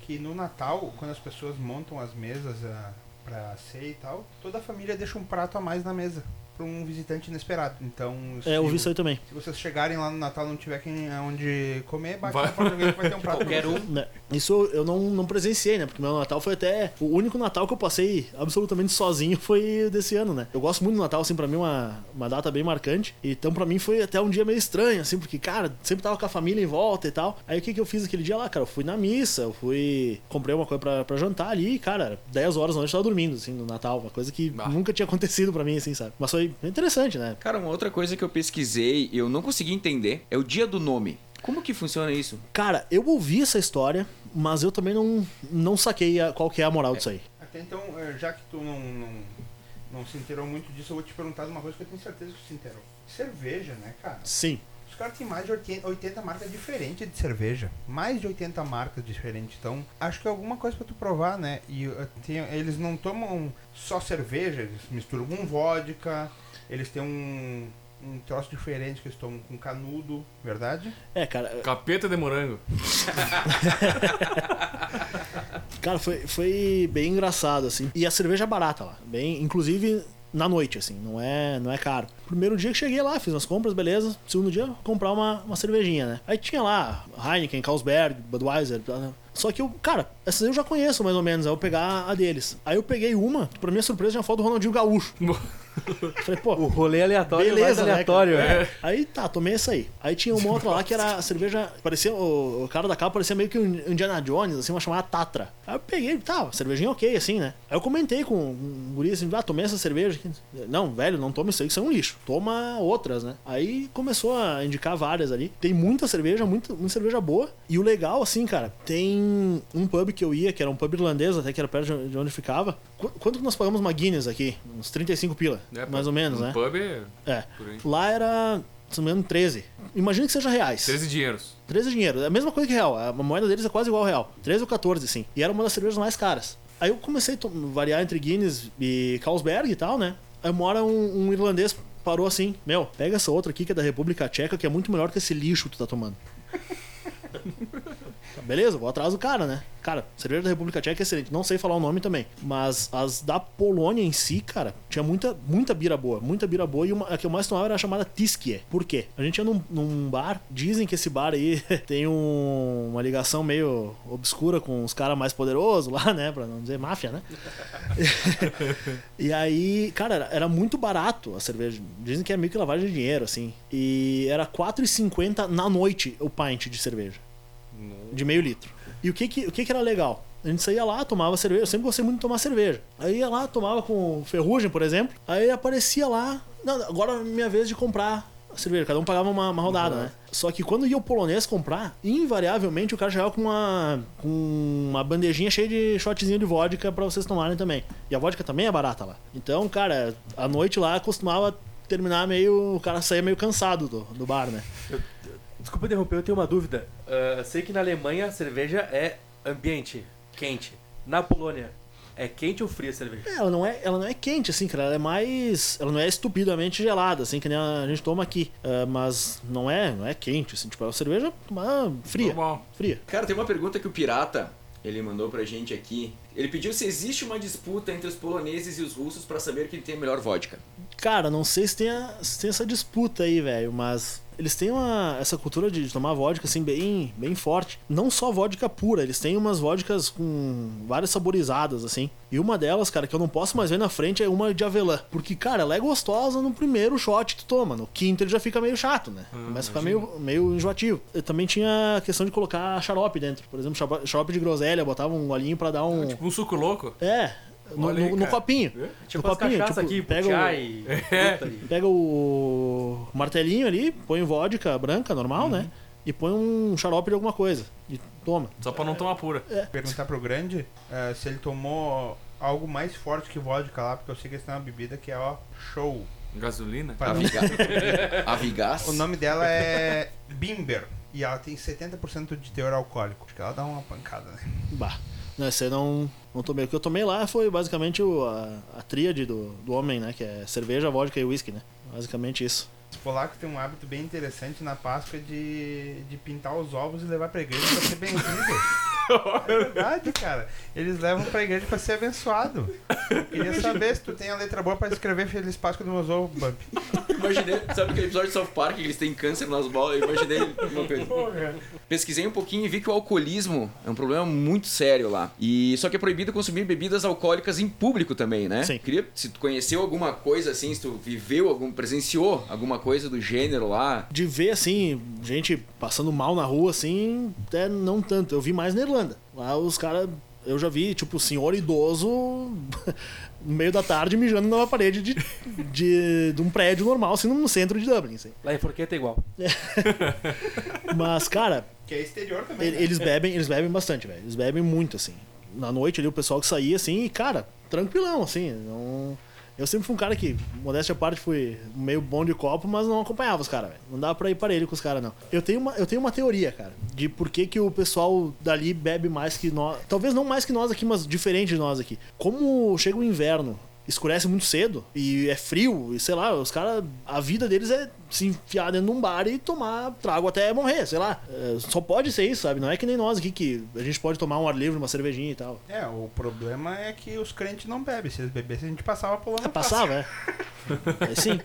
que no Natal, quando as pessoas montam as mesas ah, pra ceia e tal, toda a família deixa um prato a mais na mesa para um visitante inesperado. Então, se, É, eu vi isso aí também. se vocês chegarem lá no Natal e não tiver quem onde comer, bate Vai. na porta alguém que vai ter um prato pra Qualquer um. Né? Isso eu não, não presenciei, né? Porque meu Natal foi até. O único Natal que eu passei absolutamente sozinho foi desse ano, né? Eu gosto muito do Natal, assim, pra mim é uma, uma data bem marcante. Então pra mim foi até um dia meio estranho, assim, porque, cara, sempre tava com a família em volta e tal. Aí o que, que eu fiz aquele dia lá, cara? Eu fui na missa, eu fui. Comprei uma coisa pra, pra jantar ali e, cara, era 10 horas da noite eu tava dormindo, assim, no Natal. Uma coisa que Ah. nunca tinha acontecido pra mim, assim, sabe? Mas foi interessante, né? Cara, uma outra coisa que eu pesquisei e eu não consegui entender é o dia do nome. Como que funciona isso? Cara, eu ouvi essa história, mas eu também não, não saquei a- qual que é a moral disso aí. Até então, eh, já que tu não, não, não se inteirou muito disso, eu vou te perguntar de uma coisa que eu tenho certeza que tu se inteirou. Cerveja, né, cara? Sim. Os caras têm mais de 80, 80 marcas diferentes de cerveja. Mais de 80 marcas diferentes. Então, acho que é alguma coisa pra tu provar, né? E uh, tem- eles não tomam só cerveja, eles misturam com vodka. Eles têm um, um troço diferente que eles tomam com canudo, verdade? É, cara, Capeta de morango. Cara, foi, foi bem engraçado, assim. E a cerveja é barata lá. Bem, inclusive na noite, assim, não é, não é caro. Primeiro dia que cheguei lá, fiz as compras, beleza. Segundo dia, comprar uma, uma cervejinha, né? Aí tinha lá Heineken, Carlsberg, Budweiser. Só que eu, cara, essas eu já conheço mais ou menos. Aí eu pegar a deles. Aí eu peguei uma, que pra minha surpresa tinha foto do Ronaldinho Gaúcho. Falei, pô, O rolê aleatório Beleza, mais né, aleatório. é. É. Aí tá, tomei essa aí. Aí tinha uma outra lá que era a cerveja. Parecia. O, o cara da capa parecia meio que um Indiana Jones, assim, uma chamada Tatra. Aí eu peguei, tá, cervejinha ok, assim, né? Aí eu comentei com um guri assim, ah, tomei essa cerveja aqui. Não, velho, não toma isso aí, que isso é um lixo. Toma outras, né? Aí começou a indicar várias ali. Tem muita cerveja, muita, muita cerveja boa. E o legal, assim, cara, tem um pub que eu ia, que era um pub irlandês, até que era perto de onde ficava. Qu- Quanto que nós pagamos uma Guinness aqui? Uns 35 pila, É, mais ou menos, um né? pub é. Lá era, se não me engano, 13. Imagina que seja reais. 13 dinheiros. 13 dinheiro. É a mesma coisa que real. A moeda deles é quase igual ao real. 13 ou 14, sim. E era uma das cervejas mais caras. Aí eu comecei a variar entre Guinness e Carlsberg e tal, né? Aí uma hora um, um irlandês parou assim: Meu, pega essa outra aqui que é da República Tcheca, que é muito melhor que esse lixo que tu tá tomando. Beleza, vou atrás do cara, né? Cara, cerveja da República Tcheca é excelente. Não sei falar o nome também. Mas as da Polônia em si, cara, tinha muita, muita bira boa. Muita bira boa. E uma, a que eu mais tomava era a chamada Tiskie. Por quê? A gente ia num, num bar. Dizem que esse bar aí tem um- uma ligação meio obscura com os caras mais poderosos lá, né? Pra não dizer máfia, né? E aí, cara, era, era muito barato a cerveja. Dizem que é meio que lavagem de dinheiro, assim. E era R$4,50 na noite o pint de cerveja. De meio litro. E o que que, o que que era legal? A gente saía lá, tomava cerveja. Eu sempre gostei muito de tomar cerveja. Aí ia lá, tomava com ferrugem, por exemplo. Aí aparecia lá. Não, agora é minha vez de comprar a cerveja. Cada um pagava uma, uma rodada, né? Só que quando ia o polonês comprar, invariavelmente o cara chegava com uma, com uma bandejinha cheia de shotzinho de vodka pra vocês tomarem também. E a vodka também é barata lá. Então, cara, a noite lá costumava terminar meio. O cara saía meio cansado do, do bar, né? Desculpa interromper, eu tenho uma dúvida. Ah, sei que na Alemanha a cerveja é ambiente, quente. Na Polônia, é quente ou fria a cerveja? É, ela não é, ela não é quente, assim, cara. Ela é mais. Ela não é estupidamente gelada, assim, que nem a gente toma aqui. Ah, mas não é, não é quente, assim, tipo, é uma cerveja uma fria. Normal. Fria. Cara, tem uma pergunta que o Pirata ele mandou pra gente aqui. Ele pediu se existe uma disputa entre os poloneses e os russos pra saber quem tem a melhor vodka. Cara, não sei se tem, a- se tem essa disputa aí, velho, mas eles têm uma, essa cultura de tomar vodka, assim, bem, bem forte. Não só vodka pura, eles têm umas vodkas com várias saborizadas, assim. E uma delas, cara, que eu não posso mais ver na frente é uma de avelã. Porque, cara, ela é gostosa no primeiro shot que tu toma. No quinto ele já fica meio chato, né? Começa a ficar meio, meio enjoativo. Eu também tinha a questão de colocar xarope dentro. Por exemplo, xarope- de groselha, botava um golinho pra dar um... Tipo um suco louco. É, no, Olha aí, no- no cara. copinho. Tipo no copinho, cachaça tipo, aqui, pega o- e... É. e- Pega o martelinho ali, põe vodka branca, normal, né? E põe um xarope de alguma coisa. E toma. Só pra não tomar pura. Perguntar pro grande eh, se ele tomou algo mais forte que vodka lá, porque eu sei que eles têm uma bebida que é, ó, show. Gasolina. Aviga... Avigás. O nome dela é Bimber. E ela tem 70% de teor alcoólico. Acho que ela dá uma pancada, né? Bah. Não, esse eu não, não tomei. O que eu tomei lá foi basicamente o, a, a tríade do, do homem, né? Que é cerveja, vodka e whisky, né? Basicamente isso. Os polacos têm um hábito bem interessante na Páscoa de, de pintar os ovos e levar pra igreja pra ser benzido. É verdade, cara. Eles levam pra igreja pra ser abençoado. Eu queria saber se tu tem a letra boa pra escrever Feliz Páscoa dos meus ovos, Bump. Imaginei, sabe aquele episódio de South Park que eles têm câncer nas bolas? Eu imaginei uma coisa. Pesquisei um pouquinho e vi que o alcoolismo é um problema muito sério lá. E só que é proibido consumir bebidas alcoólicas em público também, né? Sim. Queria se tu conheceu alguma coisa assim, se tu viveu algum, presenciou alguma coisa do gênero lá. De ver, assim, gente passando mal na rua, assim, até não tanto. Eu vi mais na Irlanda. Lá os caras. Eu já vi, tipo, senhor idoso no meio da tarde mijando numa parede de, de, de um prédio normal, assim, no centro de Dublin. Assim. Lá em Forqueta é igual. Mas, cara, Que é exterior também. Né? Eles bebem, eles bebem bastante, velho. Eles bebem muito, assim. Na noite ali, o pessoal que saía, assim, e, cara, tranquilão, assim. Não... Eu sempre fui um cara que, modéstia à parte, fui meio bom de copo, mas não acompanhava os caras. Não dava pra ir parelho com os caras, não. Eu tenho, uma, eu tenho uma teoria, cara, de por que, que o pessoal dali bebe mais que nós. Talvez não mais que nós aqui, mas diferente de nós aqui. Como chega o inverno, escurece muito cedo e é frio, e sei lá, os caras, a vida deles é se enfiar dentro de um bar e tomar trago até morrer, sei lá. É, só pode ser isso, sabe? Não é que nem nós aqui que a gente pode tomar um ar livre, uma cervejinha e tal. É, o problema é que os crentes não bebem. Se eles bebessem, a gente passava por lá. É, passava, é. É sim.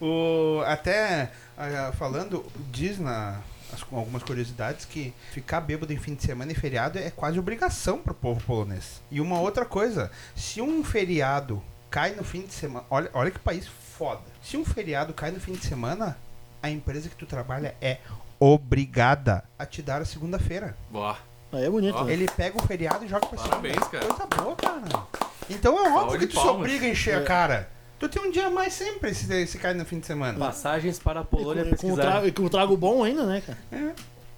O, até ah, falando, diz na, as- com algumas curiosidades que ficar bêbado em fim de semana e feriado é quase obrigação pro povo polonês. E uma outra coisa, se um feriado cai no fim de semana, olha, olha que país foda. Se um feriado cai no fim de semana, a empresa que tu trabalha é obrigada a te dar a segunda-feira. Boa. Aí é bonito, né? Ele pega o feriado e joga pra cima. Parabéns, cara. Coisa boa, cara. Então é óbvio que tu se palmas. obriga a encher a cara. Tu tem um dia a mais sempre se, se cai no fim de semana. Passagens para a E Polônia com, com, o pesquisar. trago, e com o trago bom ainda, né, cara?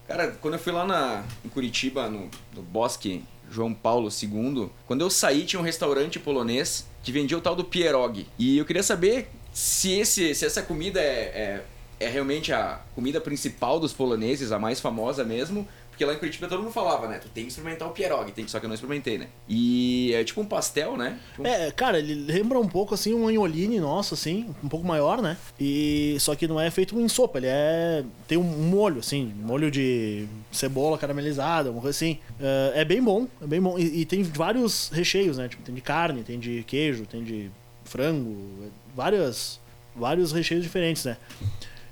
Cara, quando eu fui lá na, em Curitiba, no, no Bosque João Paulo II, quando eu saí tinha um restaurante polonês que vendia o tal do pierogi. E eu queria saber se, esse, se essa comida é, é, é realmente a comida principal dos poloneses, a mais famosa mesmo. Porque lá em Curitiba todo mundo falava, né? Tu tem que experimentar o pierogi, tem... só que eu não experimentei, né? E é tipo um pastel, né? Tipo É, cara, ele lembra um pouco assim um anholine nosso, assim, um pouco maior, né? E só que não é feito em sopa, ele é tem um molho assim, molho de cebola caramelizada, uma coisa assim. É, é bem bom, é bem bom e, e tem vários recheios, né? Tipo, tem de carne, tem de queijo, tem de frango, várias vários recheios diferentes, né?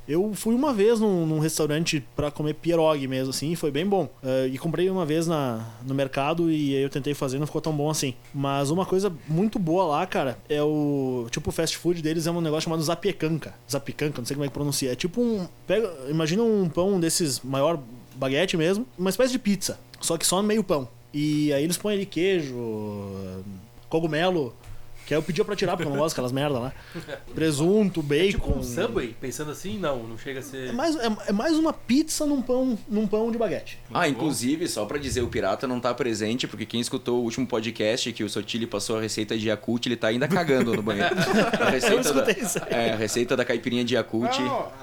Eu fui uma vez num, num restaurante pra comer pierogi mesmo, assim, e foi bem bom. Eh, e comprei uma vez na, no mercado e aí eu tentei fazer não ficou tão bom assim. Mas uma coisa muito boa lá, cara, é o. Tipo, o fast food deles é um negócio chamado zapiecanca. Zapiecanca, não sei como é que pronuncia. É tipo um. Pega, imagina um pão desses maior baguete mesmo, uma espécie de pizza. Só que só meio pão. E aí eles põem ali queijo, cogumelo. Que aí eu pedia pra tirar, porque eu não gosto daquelas merda lá. Presunto, bacon. Tipo um Subway, pensando assim, não, não chega a ser. É mais, é, é mais uma pizza num pão, num pão de baguete. Ah, inclusive, só pra dizer, o Pirata não tá presente, porque quem escutou o último podcast que o Sotile passou a receita de Yakult, ele tá ainda cagando no banheiro. A receita da, escutei isso aí. é, a receita da caipirinha de Yakult.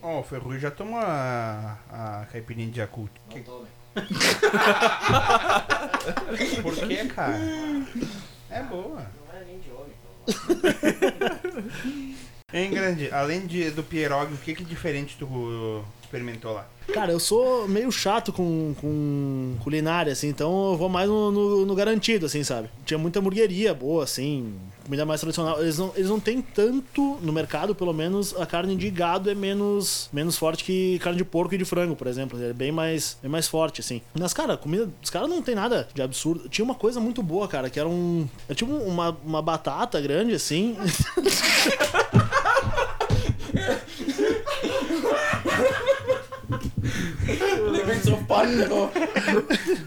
Ó, o Ferrugem já tomou a, a caipirinha de Yakult. Que- Por que, cara? É boa. Hein, grande? Além de, do pierogi, o que que diferente tu experimentou lá? Cara, eu sou meio chato com, com culinária, assim, então eu vou mais no, no- no garantido, assim, sabe? Tinha muita hamburgueria boa, assim, comida mais tradicional. Eles não, eles não têm tanto, no mercado, pelo menos, a carne de gado é menos, menos forte que carne de porco e de frango, por exemplo. É bem mais, bem mais forte, assim. Mas, cara, a comida dos caras não tem nada de absurdo. Tinha uma coisa muito boa, cara, que era um. Era tipo uma, uma batata grande, assim. De South Park, pegou.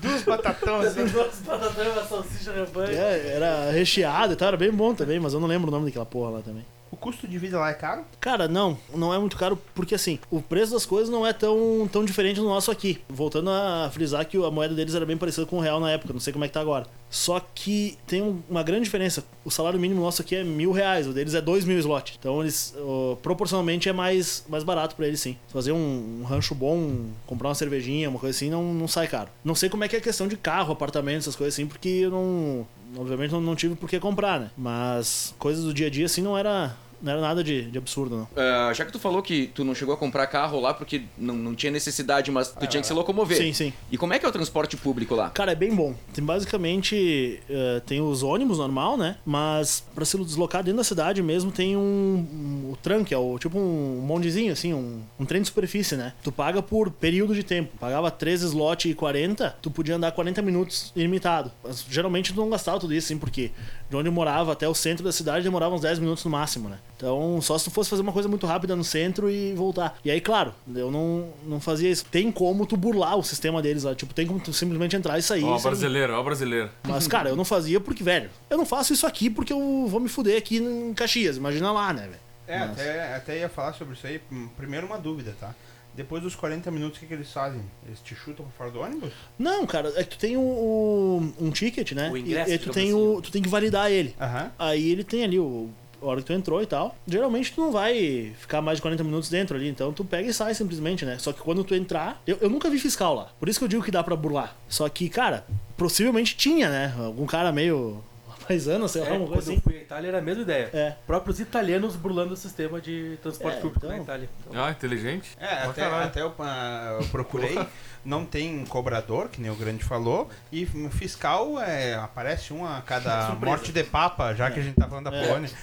Duas batatão assim. uma salsicha rampanha. É, era recheado e tal, era bem bom também, mas eu não lembro o nome daquela porra lá também. Custo de vida lá é caro? Cara, não, não é muito caro porque assim, o preço das coisas não é tão, tão diferente do nosso aqui. Voltando a frisar que a moeda deles era bem parecida com o real na época, não sei como é que tá agora. Só que tem um- uma grande diferença. O salário mínimo nosso aqui é mil reais, o deles é dois mil slot. Então eles, proporcionalmente, é mais, mais barato pra eles sim. Fazer um, um rancho bom, comprar uma cervejinha, uma coisa assim, não, não sai caro. Não sei como é que é a questão de carro, apartamento, essas coisas assim, porque eu não. Obviamente não, não tive por que comprar, né? Mas coisas do dia a dia assim não era. Não era nada de, de absurdo, não. Ah, já que tu falou que tu não chegou a comprar carro lá porque não, não tinha necessidade, mas tu tinha que se locomover. Sim, sim. E como é que é o transporte público lá? Cara, é bem bom. Tem basicamente eh, tem os ônibus normal, né? Mas pra se deslocar dentro da cidade mesmo tem um, um o tram, que é o tipo um bondezinho assim, um, um trem de superfície, né? Tu paga por período de tempo. Pagava 13 slot e 40, tu podia andar 40 minutos ilimitado. Mas geralmente tu não gastava tudo isso, assim, porque de onde eu morava até o centro da cidade demorava uns 10 minutos no máximo, né? Então, só se tu fosse fazer uma coisa muito rápida no centro e voltar. E aí, claro, eu não, não fazia isso. Tem como tu burlar o sistema deles lá. Tipo, tem como tu simplesmente entrar e sair. Ó, sem- brasileiro, ó, brasileiro. mas, cara, eu não fazia porque, velho, eu não faço isso aqui porque eu vou me fuder aqui em Caxias. Imagina lá, né, velho? É, até, até ia falar sobre isso aí. Hum, Primeiro uma dúvida, tá? Depois dos 40 minutos, o que, que eles fazem? Eles te chutam pra fora do ônibus? Não, cara, é que tu tem o, o- um ticket, né? O ingresso, e, e tu tem assim. o. Tu tem que validar ele. Aham. Aí ele tem ali o. A hora que tu entrou e tal. Geralmente tu não vai ficar mais de 40 minutos dentro ali. Então tu pega e sai simplesmente, né? Só que quando tu entrar. Eu, eu nunca vi fiscal lá. Por isso que eu digo que dá pra burlar. Só que, cara, possivelmente tinha, né? Algum cara meio. Paisano, sei lá, É, uma quando coisa eu assim. fui à Itália era a mesma ideia. É. Próprios italianos burlando o sistema de transporte É, público então- na Itália. Então, Ah, inteligente. É, até, caralho. até eu, ah, eu procurei. Não tem cobrador, que nem o grande falou. E fiscal é, aparece um a cada Surpresa. morte de papa, já que a gente tá falando da É. Polônia.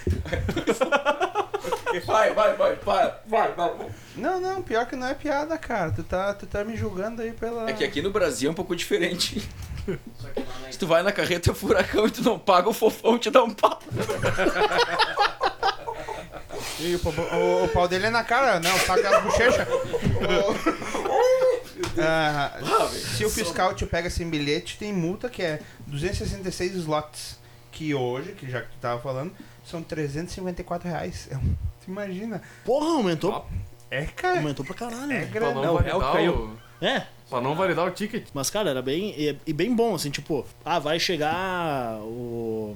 Vai, vai, vai, vai, vai, vai. Não, não, pior que não é piada, cara. Tu tá, tu tá me julgando aí pela. É que aqui no Brasil é um pouco diferente. Se tu vai na carreta furacão e tu não paga, o fofão te dá um pau. Ih, o, pau- o- o pau dele é na cara, não, saca as bochechas. Ah, se o fiscal te pega sem bilhete, tem multa que é 266 slots. Que hoje, que já que tu tava falando, são 354 reais. É um- tu imagina. Porra, aumentou. É, cara. Aumentou pra caralho. É né? Grana. não, validar caiu. É, Pra não validar o ticket. Mas, cara, era bem. E, e bem bom, assim, tipo, ah, vai chegar o,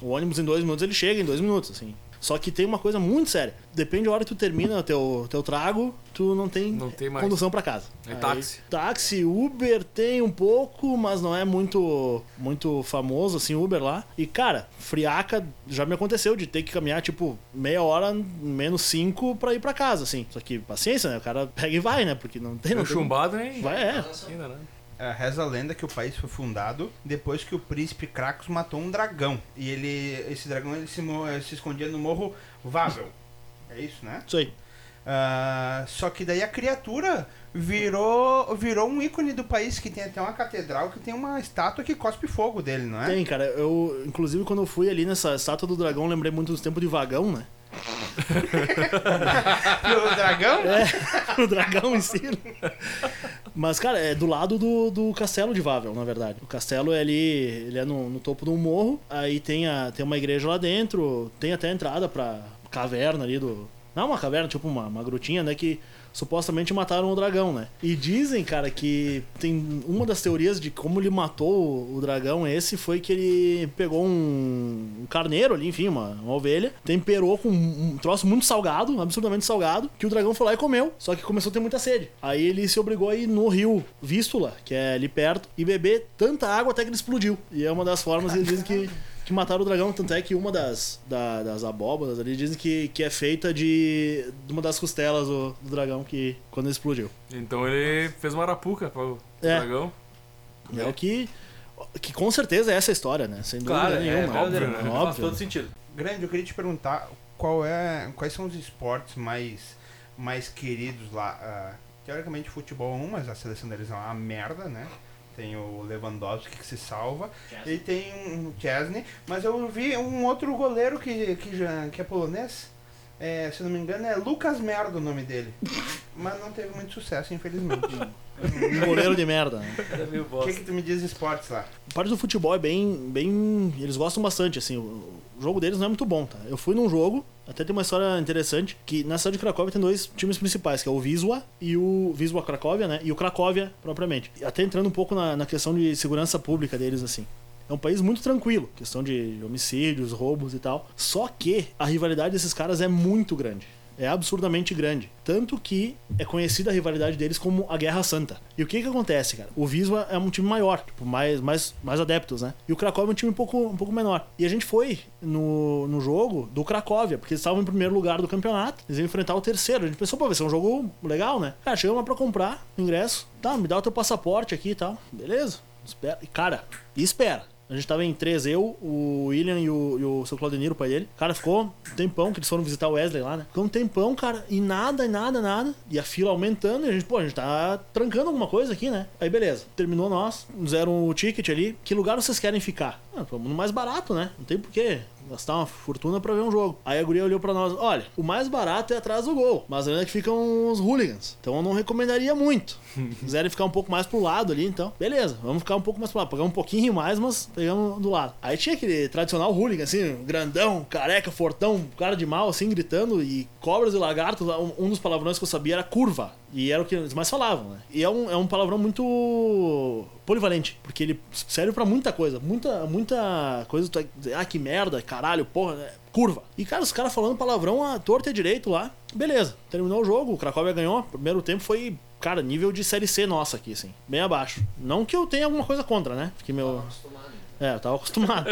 o ônibus em dois minutos, ele chega em dois minutos, assim. Só que tem uma coisa muito séria. Depende da hora que tu termina teu, teu trago, tu não tem, Não tem mais. condução pra casa. É táxi. Táxi, Uber tem um pouco, mas não é muito muito famoso assim Uber lá. E cara, friaca já me aconteceu de ter que caminhar tipo meia hora menos cinco pra ir pra casa, assim. Só que paciência, né? O cara pega e vai, né? Porque não tem não O tem- chumbado, hein? Vai, é. Ainda, né? É, reza a lenda que o país foi fundado depois que o príncipe Kracos matou um dragão. E ele, esse dragão ele se, mo- se escondia no morro Vável. É isso, né? Isso aí. Ah, só que daí a criatura virou, virou um ícone do país que tem até uma catedral que tem uma estátua que cospe fogo dele, não é? Tem, cara. Eu, inclusive, quando eu fui ali nessa estátua do dragão, lembrei muito dos tempos de vagão, né? O dragão? É, o dragão em si. Mas, cara, é do lado do, do castelo de Vável, na verdade. O castelo é ali, ele é no, no topo de um morro, aí tem, a, tem uma igreja lá dentro, tem até a entrada pra caverna ali do. Não uma caverna, tipo uma, uma grutinha, né? Que supostamente mataram o dragão, né? E dizem, cara, que tem uma das teorias de como ele matou o, dragão esse foi que ele pegou um, um carneiro ali, enfim, uma, uma ovelha, temperou com um, um troço muito salgado, absurdamente salgado, que o dragão foi lá e comeu, só que começou a ter muita sede. Aí ele se obrigou a ir no rio Vístula, que é ali perto, e beber tanta água até que ele explodiu. E é uma das formas, eles dizem que que mataram o dragão, tanto é que uma das, da- das abóboras ali dizem que, que é feita de, de uma das costelas do, do dragão que quando ele explodiu. Então ele fez uma arapuca para o É. dragão. É o que. Que com certeza é essa a história, né? Sem dúvida Claro, é, nenhuma. verdadeiro, óbvio, né? Faz todo sentido. Grande, eu queria te perguntar qual é, quais são os esportes mais, mais queridos lá. Ah, teoricamente futebol é um, mas a seleção deles é uma merda, né? Tem o Lewandowski que se salva. E tem um Chesney. Mas eu vi um outro goleiro que, que, já, que é polonês. É, se não me engano, é Lucas Merda o nome dele. Mas não teve muito sucesso, infelizmente. Um goleiro de merda. Né? O que, que tu me diz de esportes lá? A parte do futebol é bem, bem. Eles gostam bastante, assim. O o jogo deles não é muito bom, tá? Eu fui num jogo, até tem uma história interessante, que na cidade de Cracóvia tem dois times principais, que é o Wisła e o Wisła Cracóvia, né? E o Cracóvia, propriamente. Até entrando um pouco na, na questão de segurança pública deles, assim. É um país muito tranquilo, questão de homicídios, roubos e tal. Só que a rivalidade desses caras é muito grande. É absurdamente grande. Tanto que é conhecida a rivalidade deles como a Guerra Santa. E o que que acontece, cara? O Wisła é um time maior, tipo, mais, mais, mais adeptos, né? E o Cracóvia é um time um pouco, um pouco menor. E a gente foi no, no jogo do Cracóvia, porque eles estavam em primeiro lugar do campeonato. Eles iam enfrentar o terceiro. A gente pensou, pô, vai ser um jogo legal, né? Cara, chegamos lá pra comprar o ingresso. Tá, me dá o teu passaporte aqui e tal. Beleza. Espera. E, cara, espera. A gente tava em três, eu, o William e o, e o seu Claudeniro, pai dele. Cara, ficou um tempão que eles foram visitar o Wesley lá, né? Ficou um tempão, cara, e nada, e nada, nada. E a fila aumentando, e a gente, pô, a gente tá trancando alguma coisa aqui, né? Aí beleza, terminou nós, fizeram o ticket ali. Que lugar vocês querem ficar? Ah, vamos no mais barato, né? Não tem porquê gastar uma fortuna pra ver um jogo. Aí a guria olhou pra nós, olha, o mais barato é atrás do gol, mas ainda que ficam os hooligans. Então eu não recomendaria muito. Quiserem ficar um pouco mais pro lado ali, então, beleza, vamos ficar um pouco mais pro lado. Pagar um pouquinho mais, mas pegamos do lado. Aí tinha aquele tradicional hooligan, assim, grandão, careca, fortão, cara de mal, assim, gritando, e cobras e lagartos. Um dos palavrões que eu sabia era curva. E era o que eles mais falavam, né? E é um, é um palavrão muito polivalente, porque ele serve pra muita coisa. Muita, muita coisa. Tu dizer, ah, que merda, caralho, porra, né? curva. E, cara, os caras falando palavrão à torta e à direito lá. Beleza, terminou o jogo, o Cracóvia ganhou. Primeiro tempo foi, cara, nível de Série C nossa aqui, assim. Bem abaixo. Não que eu tenha alguma coisa contra, né? Porque meu. É, eu tava acostumado.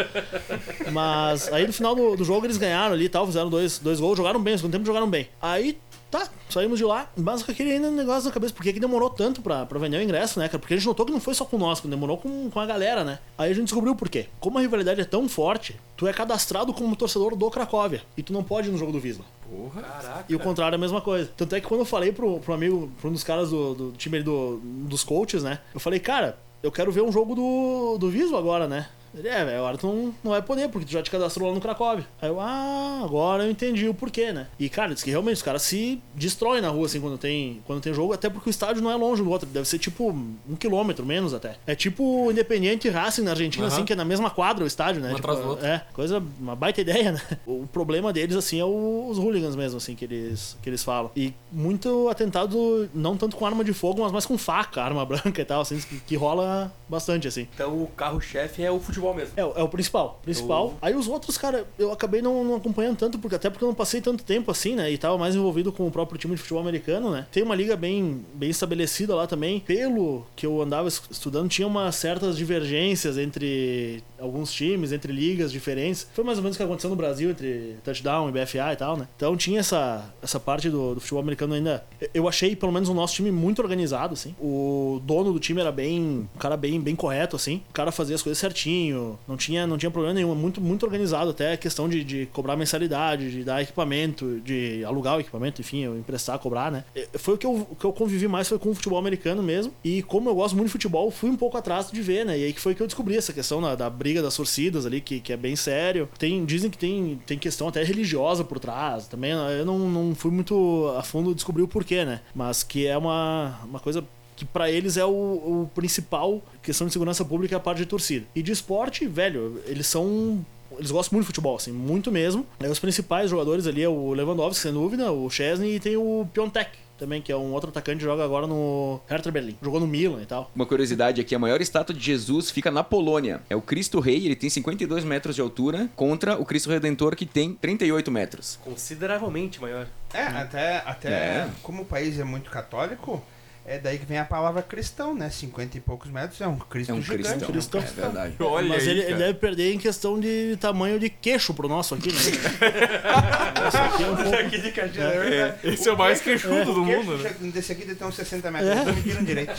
Mas aí no final do, do jogo eles ganharam ali e tal, fizeram dois, dois gols, jogaram bem, no segundo tempo jogaram bem. Aí, tá, saímos de lá, mas com aquele ainda negócio na cabeça, por que que demorou tanto pra, pra vender o ingresso, né, cara? Porque a gente notou que não foi só com nós, que demorou com, com a galera, né? Aí a gente descobriu por quê. Como a rivalidade é tão forte, tu é cadastrado como torcedor do Cracóvia e tu não pode ir no jogo do Visla. Porra. Caraca. E o contrário é a mesma coisa. Tanto é que quando eu falei pro, pro amigo, pra um dos caras do, do time ali do, dos coaches, né? Eu falei, cara, eu quero ver um jogo do, do Viso agora, né? Ele, é, velho, agora tu não, não vai poder, porque tu já te cadastrou lá no Cracóvia. Aí eu, ah, agora eu entendi o porquê, né? E, cara, diz que realmente os caras se destroem na rua, assim, quando tem, quando tem jogo, até porque o estádio não é longe do outro, deve ser tipo um quilômetro menos até. É tipo Independiente e Racing na Argentina, Aham. assim, que é na mesma quadra o estádio, né? Um Tipo, atrás do outro. É, coisa, uma baita ideia, né? O problema deles, assim, é o- os hooligans mesmo, assim, que eles, que eles falam. E muito atentado, não tanto com arma de fogo, mas mais com faca, arma branca e tal, assim, que, que rola bastante, assim. Então o carro-chefe é o futebol. Futebol mesmo. É, o- é o principal. Principal. Aí os outros, cara, eu acabei não, não acompanhando tanto, porque até porque eu não passei tanto tempo assim, né? E tava mais envolvido com o próprio time de futebol americano, né? Tem uma liga bem, bem estabelecida lá também. Pelo que eu andava es- estudando, tinha umas certas divergências entre alguns times, entre ligas diferentes. Foi mais ou menos o que aconteceu no Brasil, entre touchdown e BFA e tal, né? Então tinha essa, essa parte do, do futebol americano ainda. Eu achei, pelo menos, o nosso time muito organizado, assim. O dono do time era bem. Um cara bem, bem correto, assim. O cara fazia as coisas certinho. Não tinha, não tinha problema nenhum. Muito, muito organizado. Até a questão de, de cobrar mensalidade, de dar equipamento, de alugar o equipamento, enfim, emprestar, cobrar, né? Foi o que eu, o que eu convivi mais foi com o futebol americano mesmo. E como eu gosto muito de futebol, fui um pouco atrás de ver, né? E aí que foi que eu descobri essa questão da, da briga das torcidas ali, que, que é bem sério. Tem, dizem que tem, tem questão até religiosa por trás. Também eu não, não fui muito a fundo descobrir o porquê, né? Mas que é uma, uma coisa que pra eles é o, o principal questão de segurança pública é a parte de torcida. E de esporte, velho, eles são eles gostam muito de futebol, assim, muito mesmo. Os principais jogadores ali é o Lewandowski, sem dúvida, o Chesney e tem o Piontek também, que é um outro atacante que joga agora no Hertha Berlim. Jogou no Milan e tal. Uma curiosidade aqui, a maior estátua de Jesus fica na Polônia. É o Cristo Rei, ele tem 52 metros de altura, contra o Cristo Redentor, que tem 38 metros. Consideravelmente maior. É, até, até É. como o país é muito católico, é daí que vem a palavra cristão, né? 50 e poucos metros é um Cristo É um gigante. cristão, cristão. é verdade. Olha Mas aí, ele, ele deve perder em questão de tamanho de queixo pro nosso aqui, né? Esse aqui é um pouco... Aqui de Caxias, é verdade. Esse é o mais queixudo do O queixo mundo, né? Desse aqui deve ter uns 60 metros, É. não mediram direito.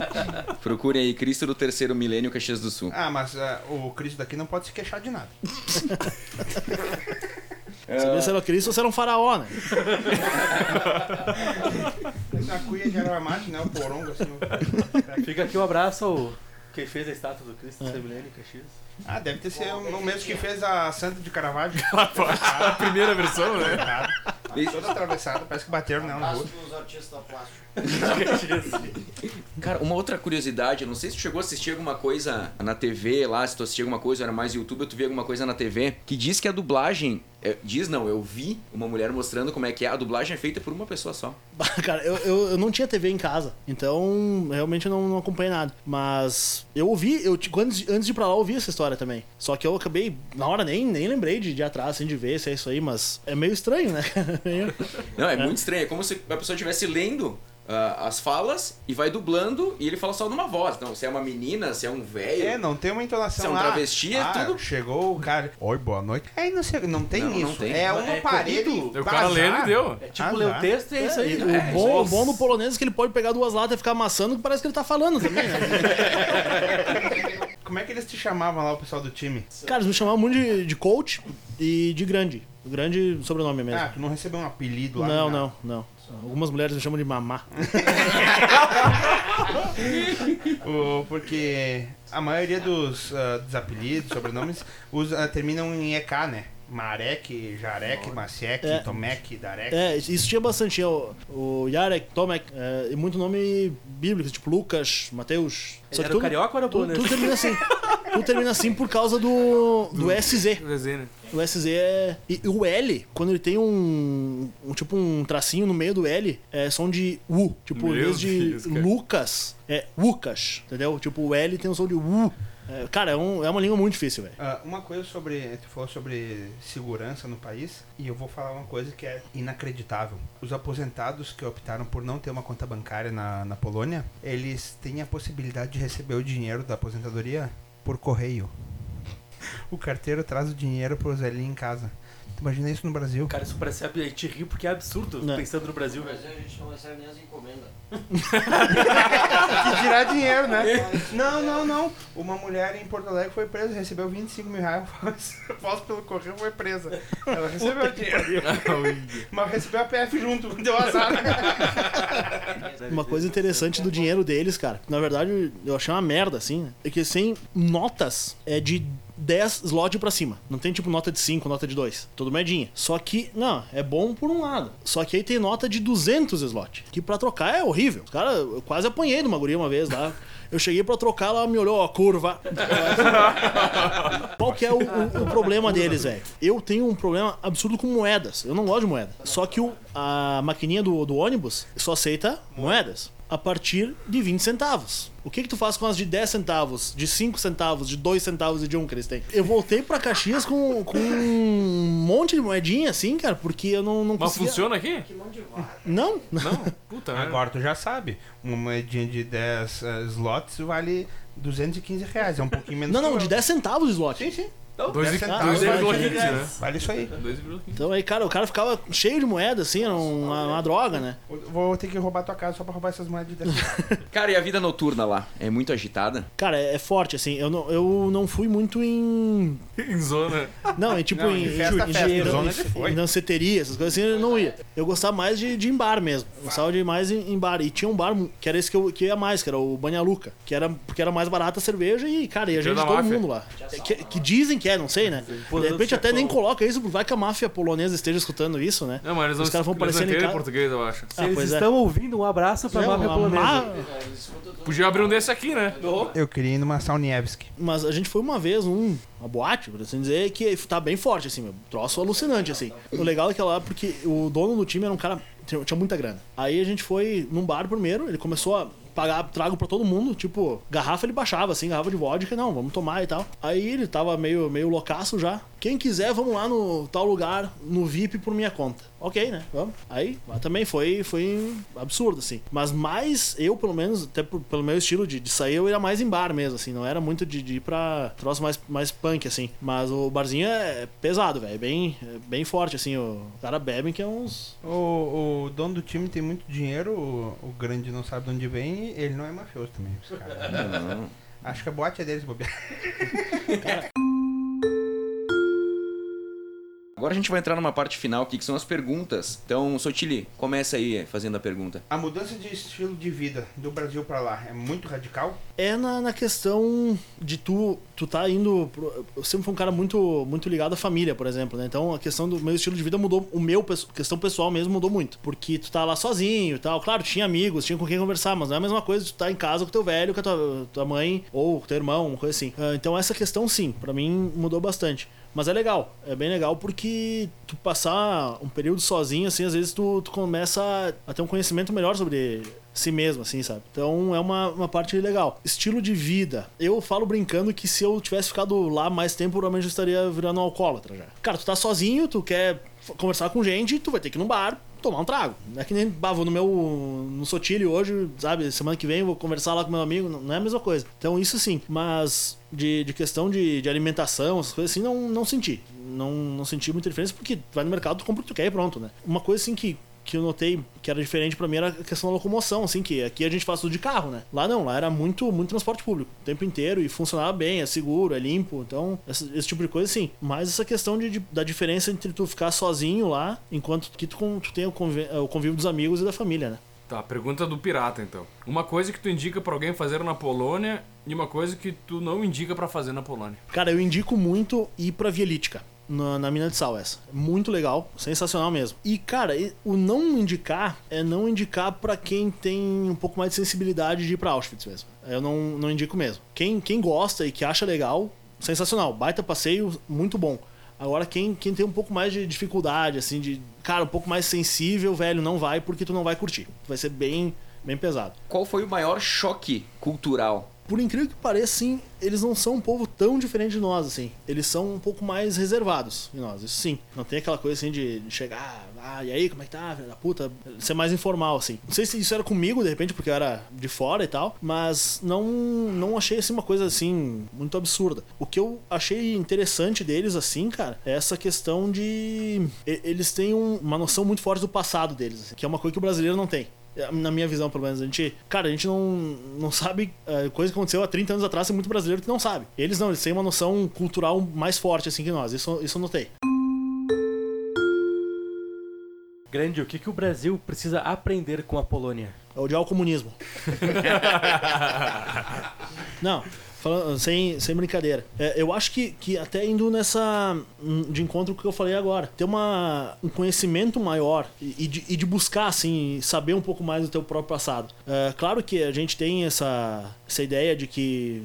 Procurem aí, Cristo do terceiro milênio, Caxias do Sul. Ah, mas ah, o Cristo daqui não pode se queixar de nada. Sabia se era Cristo ou se era um faraó, né? Essa cuia de erva mate, né? O porongo, assim. Fica aqui um abraço ao quem fez a estátua do Cristo É. é. Sevilene em Caxias. Ah, deve ter sido o mesmo que fez a Santa de Caravaggio. A primeira versão, né? Errado. Toda atravessada, parece que bateram nela no rosto. dos artistas plásticos. Cara, uma outra curiosidade, eu não sei se tu chegou a assistir alguma coisa na TV lá, se tu assistia alguma coisa, era mais YouTube, ou tu via alguma coisa na TV, que diz que a dublagem. É, diz não, eu vi uma mulher mostrando como é que é. A dublagem é feita por uma pessoa só. Cara, eu, eu, eu não tinha TV em casa, então realmente eu não, não acompanhei nada. Mas eu ouvi, eu, te- antes, antes de ir pra lá, eu ouvi essa história também. Só que eu acabei, na hora nem, nem lembrei de, de ir atrás, assim, de ver se é isso aí, mas é meio estranho, né? Não, é, muito estranho. É como se a pessoa estivesse lendo ah, as falas e vai dublando e ele fala só numa voz. Então, se é uma menina, se é um velho. É, não tem uma entonação Se é um travesti, é ah, tudo- Chegou o cara. Oi, boa noite. Aí não sei, não tem Não, não isso. tem. É um É aparelho. corrido. O cara lendo e deu. É tipo Ah, ler tá. o texto e é isso aí. E né? o, bom, o bom do polonês é que ele pode pegar duas latas e ficar amassando, que parece que ele tá falando também, né? Como é que eles te chamavam lá, o pessoal do time? Cara, eles me chamavam muito de, de coach e de grande. Grande sobrenome mesmo. Ah, tu não recebeu um apelido lá? não, não, não. Algumas mulheres me chamam de mamá. porque a maioria dos, ah, dos apelidos, sobrenomes, usa, terminam em EK, né? Marek, Jarek, Maciek, É. Tomek, Darek. É, isso tinha bastante. Tinha o, o Yarek, Tomek, é, e muito nome bíblico, tipo Lucas, Mateus. Ele era o carioca ou era tudo, polonês? tudo termina assim. tudo termina assim por causa do, do SZ. O desenho, né? O SZ é. E, e o L, quando ele tem um, um. Tipo um tracinho no meio do L, é som de U. Tipo, em vez de Deus. Lucas, é Lucas. Entendeu? Tipo, o L tem um som de U. É, cara, é, um- é uma língua muito difícil, velho. Ah, uma coisa sobre. Tu falou sobre segurança no país, e eu vou falar uma coisa que é inacreditável. Os aposentados que optaram por não ter uma conta bancária na, na Polônia, eles têm a possibilidade de receber o dinheiro da aposentadoria por correio. O carteiro traz o dinheiro pro Zelinho em casa. Imagina isso no Brasil? Cara, isso parece. A gente ri porque é absurdo Não. pensando no Brasil, velho. Brasil a gente não recebe nem as encomendas. Que tirar dinheiro, né? Não, não, não. Uma mulher em Porto Alegre foi presa, recebeu 25 mil reais. Falso pelo correio, foi presa. Ela recebeu dinheiro. Mas recebeu a PF junto, deu azar. Uma coisa interessante do dinheiro deles, cara, na verdade eu achei uma merda, assim, né? é que sem notas é de 10 slot pra cima. Não tem tipo nota de 5, nota de 2. Tudo medinha. Só que, não, é bom por um lado. Só que aí tem nota de 200 slot. Que pra trocar é horrível. Os Cara, eu quase apanhei de uma guria uma vez lá. Eu cheguei pra trocar, ela me olhou, ó, curva. Qual que é o, o- o problema deles, velho? Eu tenho um problema absurdo com moedas. Eu não gosto de moeda. Só que o, a maquininha do, do ônibus só aceita moedas. A partir de 20 centavos. O que que tu faz com as de 10 centavos, de 5 centavos, de 2 centavos e de 1 que eles têm? Eu voltei pra Caxias com, com um monte de moedinha, assim, cara, porque eu não, não Mas conseguia... funciona aqui? Não, Não? Puta, né? Agora tu já sabe, uma moedinha de 10 eh, slots vale 215 reais, é um pouquinho menos não, não, de euro. 10 centavos de slot. Sim, sim. Então, Dois e- 10 dois e centavos, vírgula vale quinze, né? Vale isso aí. 2,15. Então aí, cara, o cara ficava cheio de moeda, assim, era uma, uma droga, né? Vou ter que roubar tua casa só pra roubar essas moedas de 10 centavos. Cara, e a vida noturna lá? É muito agitada? Cara, é, é forte, assim. Eu não, eu não fui muito em. Em zona. Não, é tipo Não, em, em festa, em, festa, zona em- foi. em danceteria, essas coisas assim, eu não ia. Eu gostava mais de, de ir em bar mesmo. Eu gostava de ir mais em, em bar. E tinha um bar que era esse que eu, que eu ia mais, que era o Banha Luca. Que era, porque era mais barata a cerveja e, cara, ia gente todo máfia. mundo lá. Que, que dizem que é, não sei, né? De repente até nem coloca isso, vai que a máfia polonesa esteja escutando isso, né? Não, mas eles não, Os caras vão aparecendo em português, eu acho. se Ah, eles é. estão ouvindo, um abraço pra Não, máfia polonesa. má- Podia abrir um desse aqui, né? Eu queria ir numa Saunievski. Mas a gente foi uma vez num uma boate, por assim dizer, que tá bem forte, assim, meu. Troço alucinante, assim. O legal é que lá, porque o dono do time era um cara. Tinha muita grana. Aí a gente foi num bar primeiro, ele começou a pagar trago pra todo mundo, tipo, garrafa ele baixava, assim, garrafa de vodka, não, vamos tomar e tal. Aí ele tava meio, meio loucaço já. Quem quiser, vamos lá no tal lugar, no VIP por minha conta. Ok, né? Vamos. Aí mas também foi, foi absurdo, assim. Mas mais, eu, pelo menos, até por- pelo meu estilo de, de sair, eu ia mais em bar mesmo, assim. Não era muito de, de ir pra troço mais, mais punk, assim. Mas o barzinho é pesado, velho. É bem, é bem forte, assim. O cara bebe que é uns. O, o dono do time tem muito dinheiro, o, o grande não sabe de onde vem, e ele não é mafioso também. esse cara. Não. Acho que a boate é deles, bobear. Agora a gente vai entrar numa parte final aqui, que são as perguntas. Então, Sotili, começa aí fazendo a pergunta. A mudança de estilo de vida do Brasil pra lá é muito radical? É na, na questão de tu, tu tá indo. Pro, eu sempre fui um cara muito, muito ligado à família, por exemplo, né? Então a questão do meu estilo de vida mudou. O meu, questão pessoal mesmo, mudou muito. Porque tu tá lá sozinho e tal. Claro, tinha amigos, tinha com quem conversar, mas não é a mesma coisa de tu tá em casa com teu velho, com a tua, tua mãe ou com teu irmão, uma coisa assim. Ah, Então essa questão, sim, pra mim mudou bastante. Mas é legal, é bem legal porque tu passar um período sozinho, assim, às vezes tu, tu começa a ter um conhecimento melhor sobre si mesmo, assim, sabe? Então é uma, uma parte legal. Estilo de vida. Eu falo brincando que se eu tivesse ficado lá mais tempo, provavelmente eu estaria virando um alcoólatra já. Cara, tu tá sozinho, tu quer conversar com gente, tu vai ter que ir num bar tomar um trago. Não é que nem, bah, vou no meu, no Sotilho hoje, sabe? Semana que vem vou conversar lá com meu amigo, não é a mesma coisa. Então isso sim, mas de, de questão de, de alimentação, essas coisas assim, não, não senti. Não, não senti muita diferença porque vai no mercado, tu compra o que tu quer e pronto, né? Uma coisa assim que que eu notei que era diferente pra mim era a questão da locomoção, assim, que aqui a gente faz tudo de carro, né? Lá não, lá era muito, muito transporte público, o tempo inteiro e funcionava bem, é seguro, é limpo, então esse, esse tipo de coisa sim. Mas essa questão de, de- da diferença entre tu ficar sozinho lá, enquanto que tu, tu tem o, convi- o convívio dos amigos e da família, né? Tá, pergunta do pirata então. Uma coisa que tu indica pra alguém fazer na Polônia e uma coisa que tu não indica pra fazer na Polônia. Cara, eu indico muito ir pra Vielítica. Na, na mina de sal, essa. Muito legal, sensacional mesmo. E, cara, o não indicar é não indicar pra quem tem um pouco mais de sensibilidade de ir pra Auschwitz mesmo. Eu não, não indico mesmo. Quem, quem gosta e que acha legal, sensacional. Baita passeio, muito bom. Agora, quem, quem tem um pouco mais de dificuldade, assim, de. Cara, um pouco mais sensível, velho, não vai porque tu não vai curtir. Vai ser bem, bem pesado. Qual foi o maior choque cultural? Por incrível que pareça, sim, eles não são um povo tão diferente de nós, assim. Eles são um pouco mais reservados de nós, isso sim. Não tem aquela coisa assim de chegar, ah, e aí, como é que tá, filho da puta? Ser mais informal, assim. Não sei se isso era comigo, de repente, porque eu era de fora e tal, mas não, não achei, assim, uma coisa, assim, muito absurda. O que eu achei interessante deles, assim, cara, é essa questão de... Eles têm um- uma noção muito forte do passado deles, assim, que é uma coisa que o brasileiro não tem. É, Na minha visão, pelo menos, a gente. Cara, a gente não, não sabe. é, coisa que aconteceu há 30 anos atrás, tem muito brasileiro que não sabe. Eles não, eles têm uma noção cultural mais forte assim que nós. Isso, isso eu notei. Grande, o que, que o Brasil precisa aprender com a Polônia? É odiar o comunismo. não, falando, sem, sem brincadeira. É, eu acho que, que até indo nessa. hum, de encontro com o que eu falei agora, ter uma, um conhecimento maior e, e de, e de buscar, assim, saber um pouco mais do teu próprio passado. É, claro que a gente tem essa, essa ideia de que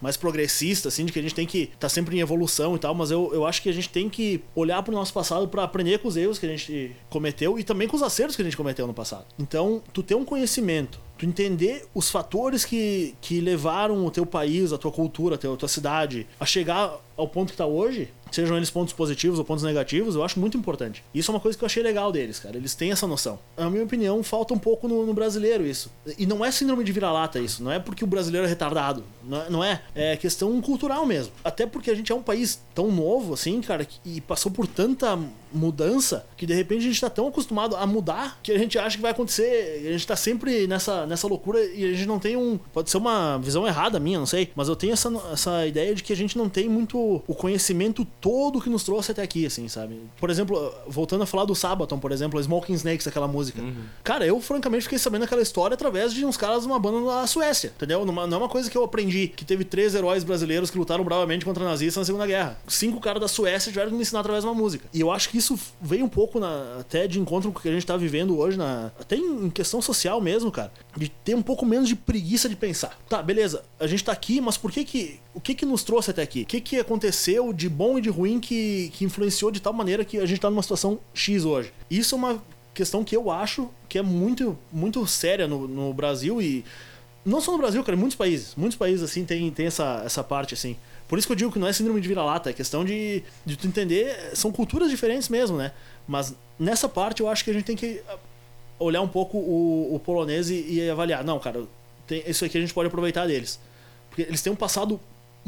mais progressista, assim, de que a gente tem que estar sempre em evolução e tal, mas eu, eu acho que a gente tem que olhar pro nosso passado para aprender com os erros que a gente cometeu e também com os acertos que a gente cometeu no passado. Então, tu ter um conhecimento, Tu entender os fatores que, que levaram o teu país, a tua cultura, a tua, a tua cidade a chegar ao ponto que tá hoje, sejam eles pontos positivos ou pontos negativos, eu acho muito importante. Isso é uma coisa que eu achei legal deles, cara. Eles têm essa noção. Na minha opinião, falta um pouco no, no brasileiro isso. E não é síndrome de vira-lata isso. Não é porque o brasileiro é retardado. Não é, é. É questão cultural mesmo. Até porque a gente é um país tão novo, assim, cara, e passou por tanta mudança que de repente a gente tá tão acostumado a mudar que a gente acha que vai acontecer. A gente tá sempre nessa, nessa loucura e a gente não tem um. Pode ser uma visão errada minha, não sei. Mas eu tenho essa, essa ideia de que a gente não tem muito o conhecimento todo que nos trouxe até aqui, assim, sabe? Por exemplo, voltando a falar do Sabaton, por exemplo, Smoking Snakes, aquela música. Cara, eu francamente fiquei sabendo aquela história através de uns caras de uma banda da Suécia, entendeu? Não é uma coisa que eu aprendi, que teve três heróis brasileiros que lutaram bravamente contra nazistas na Segunda Guerra. Cinco caras da Suécia tiveram que me ensinar através de uma música. E eu acho que isso veio um pouco na- até de encontro com o que a gente tá vivendo hoje, na, até em, em questão social mesmo, cara. De ter um pouco menos de preguiça de pensar. Tá, beleza, a gente tá aqui, mas por que que. O que que nos trouxe até aqui? O que que aconteceu de bom e de ruim que, que influenciou de tal maneira que a gente tá numa situação X hoje? Isso é uma questão que eu acho que é muito, muito séria no, no Brasil e. Não só no Brasil, cara, em muitos países. Muitos países, assim, tem, tem essa, essa parte, assim. Por isso que eu digo que não é síndrome de vira-lata, é questão de, de tu entender. São culturas diferentes mesmo, né? Mas nessa parte eu acho que a gente tem que ah, olhar um pouco o, o polonês e, e avaliar. Não, cara, tem, isso aqui a gente pode aproveitar deles. Porque eles têm um passado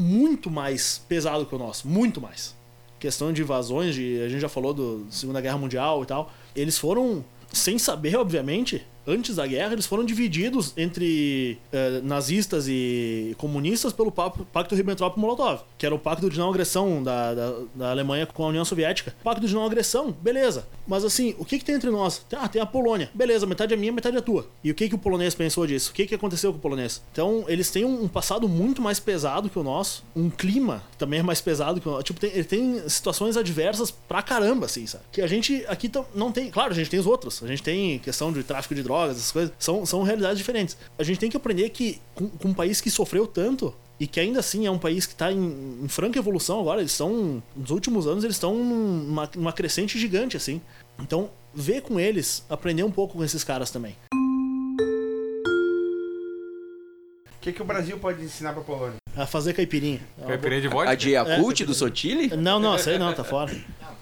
muito mais pesado que o nosso. Muito mais. Questão de invasões, de, a gente já falou do Segunda Guerra Mundial e tal. Eles foram, sem saber, obviamente, antes da guerra, eles foram divididos entre eh, nazistas e comunistas pelo Pacto Ribbentrop-Molotov, que era o pacto de não agressão da, da, da Alemanha com a União Soviética. Pacto de não agressão, beleza. Mas assim, o que, que tem entre nós? Ah, tem a Polônia. Beleza, metade é minha, metade é tua. E o que, que o polonês pensou disso? O que, que aconteceu com o polonês? Então, eles têm um, passado muito mais pesado que o nosso, um clima que também é mais pesado que o nosso. Tipo, tem, ele tem situações adversas pra caramba, assim, sabe? Que a gente aqui não tem. Claro, a gente tem os outros. A gente tem questão de tráfico de drogas, essas coisas. São, são realidades diferentes. A gente tem que aprender que, com, com um país que sofreu tanto, e que ainda assim é um país que está em, em franca evolução agora. Eles estão, nos últimos anos, eles estão numa, numa crescente gigante, assim. Então, ver com eles, aprender um pouco com esses caras também. O que, que o Brasil pode ensinar pra Polônia? A fazer caipirinha. É Caipirinha de A vodka? de Yakult do Sotile? Não, não, isso aí não, tá fora.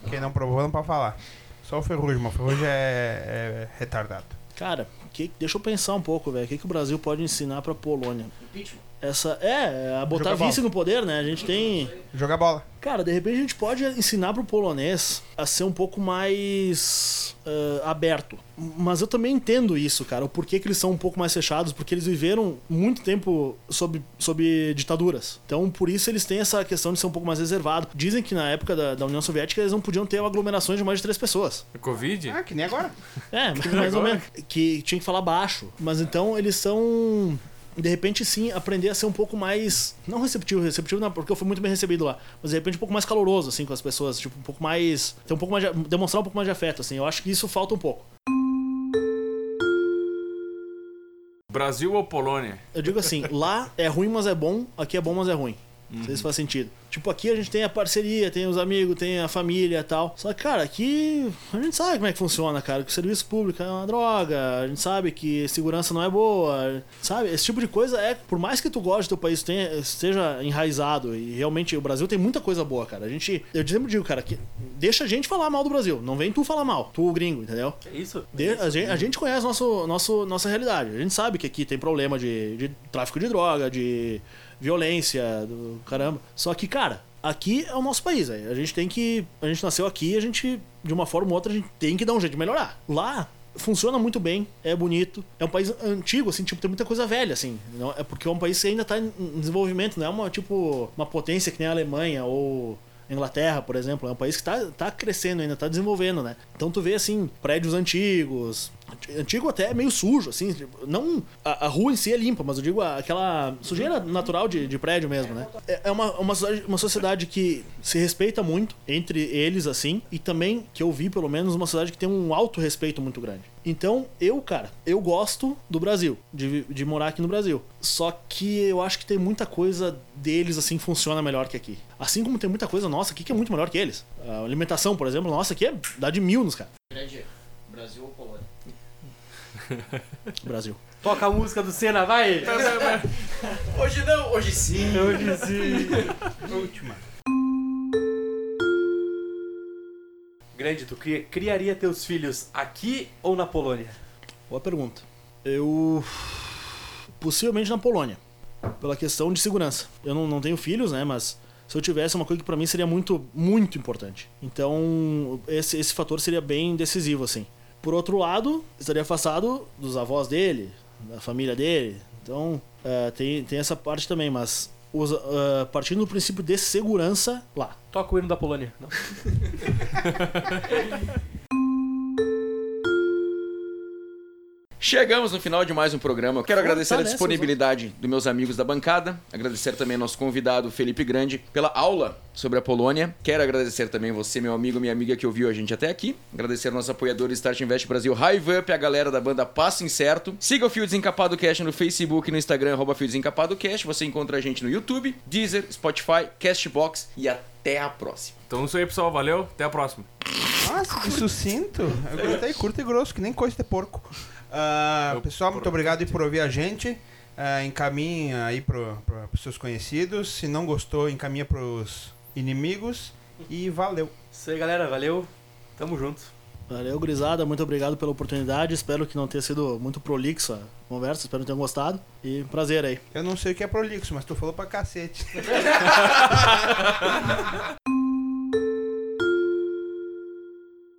Quem não provou não pode falar. Só o Ferrugem, mas o Ferrugem é, é retardado. Cara, que, deixa eu pensar um pouco, velho. O que, que o Brasil pode ensinar pra Polônia? Impeachment. Essa. É, a botar Jogar bola. vice no poder, né? A gente tem. Jogar bola. Cara, de repente a gente pode ensinar pro polonês a ser um pouco mais ah, aberto. Mas eu também entendo isso, cara. O porquê que eles são um pouco mais fechados, porque eles viveram muito tempo sob, sob ditaduras. Então, por isso eles têm essa questão de ser um pouco mais reservado. Dizem que na época da, da União Soviética eles não podiam ter aglomerações de mais de três pessoas. Covid? Ah, que nem agora. É, mais ou agora. menos. Que tinha que falar baixo. Mas então eles são. De repente, sim, aprender a ser um pouco mais. Não receptivo, receptivo não, porque eu fui muito bem recebido lá. Mas de repente um pouco mais caloroso, assim, com as pessoas. Tipo, um pouco mais. Ter um pouco mais de- demonstrar um pouco mais de afeto, assim. Eu acho que isso falta um pouco. Brasil ou Polônia? Eu digo assim, lá é ruim, mas é bom, aqui é bom, mas é ruim. Não sei se faz sentido. Tipo, aqui a gente tem a parceria, tem os amigos, tem a família e tal. Só que, cara, aqui a gente sabe como é que funciona, cara. Que o serviço público é uma droga, a gente sabe que segurança não é boa, sabe? Esse tipo de coisa é, por mais que tu goste do teu país, tenha, esteja enraizado, e realmente o Brasil tem muita coisa boa, cara. A gente, eu sempre digo, cara, que deixa a gente falar mal do Brasil, não vem tu falar mal, tu o gringo, entendeu? É isso? De- a, gente, a gente conhece nosso, nosso, nossa realidade. A gente sabe que aqui tem problema de, de tráfico de droga, de violência, do caramba. Só que, cara, aqui é o nosso país. velho. A gente tem que. A gente nasceu aqui a gente, de uma forma ou outra, a gente tem que dar um jeito de melhorar. Lá. Funciona muito bem, é bonito. É um país antigo, assim, tipo, tem muita coisa velha, assim. Não, é porque é um país que ainda tá em desenvolvimento, não é uma, tipo, uma potência que nem a Alemanha ou Inglaterra, por exemplo, é um país que tá, tá crescendo ainda, tá desenvolvendo, né? Então tu vê, assim, prédios antigos, antigo até meio sujo, assim, tipo, não... A, a rua em si é limpa, mas eu digo aquela sujeira natural de, de prédio mesmo, né? É, é uma, uma, sociedade, uma sociedade que se respeita muito entre eles, assim, e também, que eu vi pelo menos, uma sociedade que tem um alto respeito muito grande. Então, eu, cara, eu gosto do Brasil, de, de morar aqui no Brasil. Só que eu acho que tem muita coisa deles, assim, funciona melhor que aqui. Assim como tem muita coisa nossa aqui que é muito melhor que eles. A alimentação, por exemplo, nossa aqui é dá de mil nos caras. Brasil. Toca a música do Senna, vai! Hoje não, hoje sim. Hoje sim. Última. Grande, tu cria- criaria teus filhos aqui ou na Polônia? Boa pergunta. Eu. Possivelmente na Polônia. Pela questão de segurança. Eu não, não tenho filhos, né? Mas se eu tivesse, uma coisa que pra mim seria muito, muito importante. Então, esse, esse fator seria bem decisivo, assim. Por outro lado, estaria afastado dos avós dele, da família dele. Então, eh, tem, tem essa parte também, mas. os- ah, partindo do princípio de segurança lá. Toca o hino da Polônia. Não. Chegamos no final de mais um programa. Eu quero agradecer a nessa, disponibilidade dos meus amigos da bancada. Agradecer também ao nosso convidado, Felipe Grande, pela aula sobre a Polônia. Quero agradecer também você, meu amigo, minha amiga que ouviu a gente até aqui. Agradecer ao nosso apoiador Start Invest Brasil, Hive Up, a galera da banda Passo Incerto. Siga o Fio Desencapado Cast no Facebook e no Instagram, arroba Fio Desencapado Cast. Você encontra a gente no YouTube, Deezer, Spotify, Castbox e até a próxima. Então é isso aí, pessoal. Valeu. Até a próxima. Nossa, que sucinto. Eu gostei curto e grosso, que nem coisa de porco. Eu- pessoal, muito obrigado aí por ouvir a gente. Ah, encaminha aí pro, pro, pros seus conhecidos. Se não gostou, encaminha pros inimigos. E valeu. Isso aí, galera. Valeu. Tamo junto. Valeu, gurizada. Muito obrigado pela oportunidade. Espero que não tenha sido muito prolixo a conversa. Espero que tenham gostado. E prazer aí. Eu não sei o que é prolixo, mas tu falou pra cacete.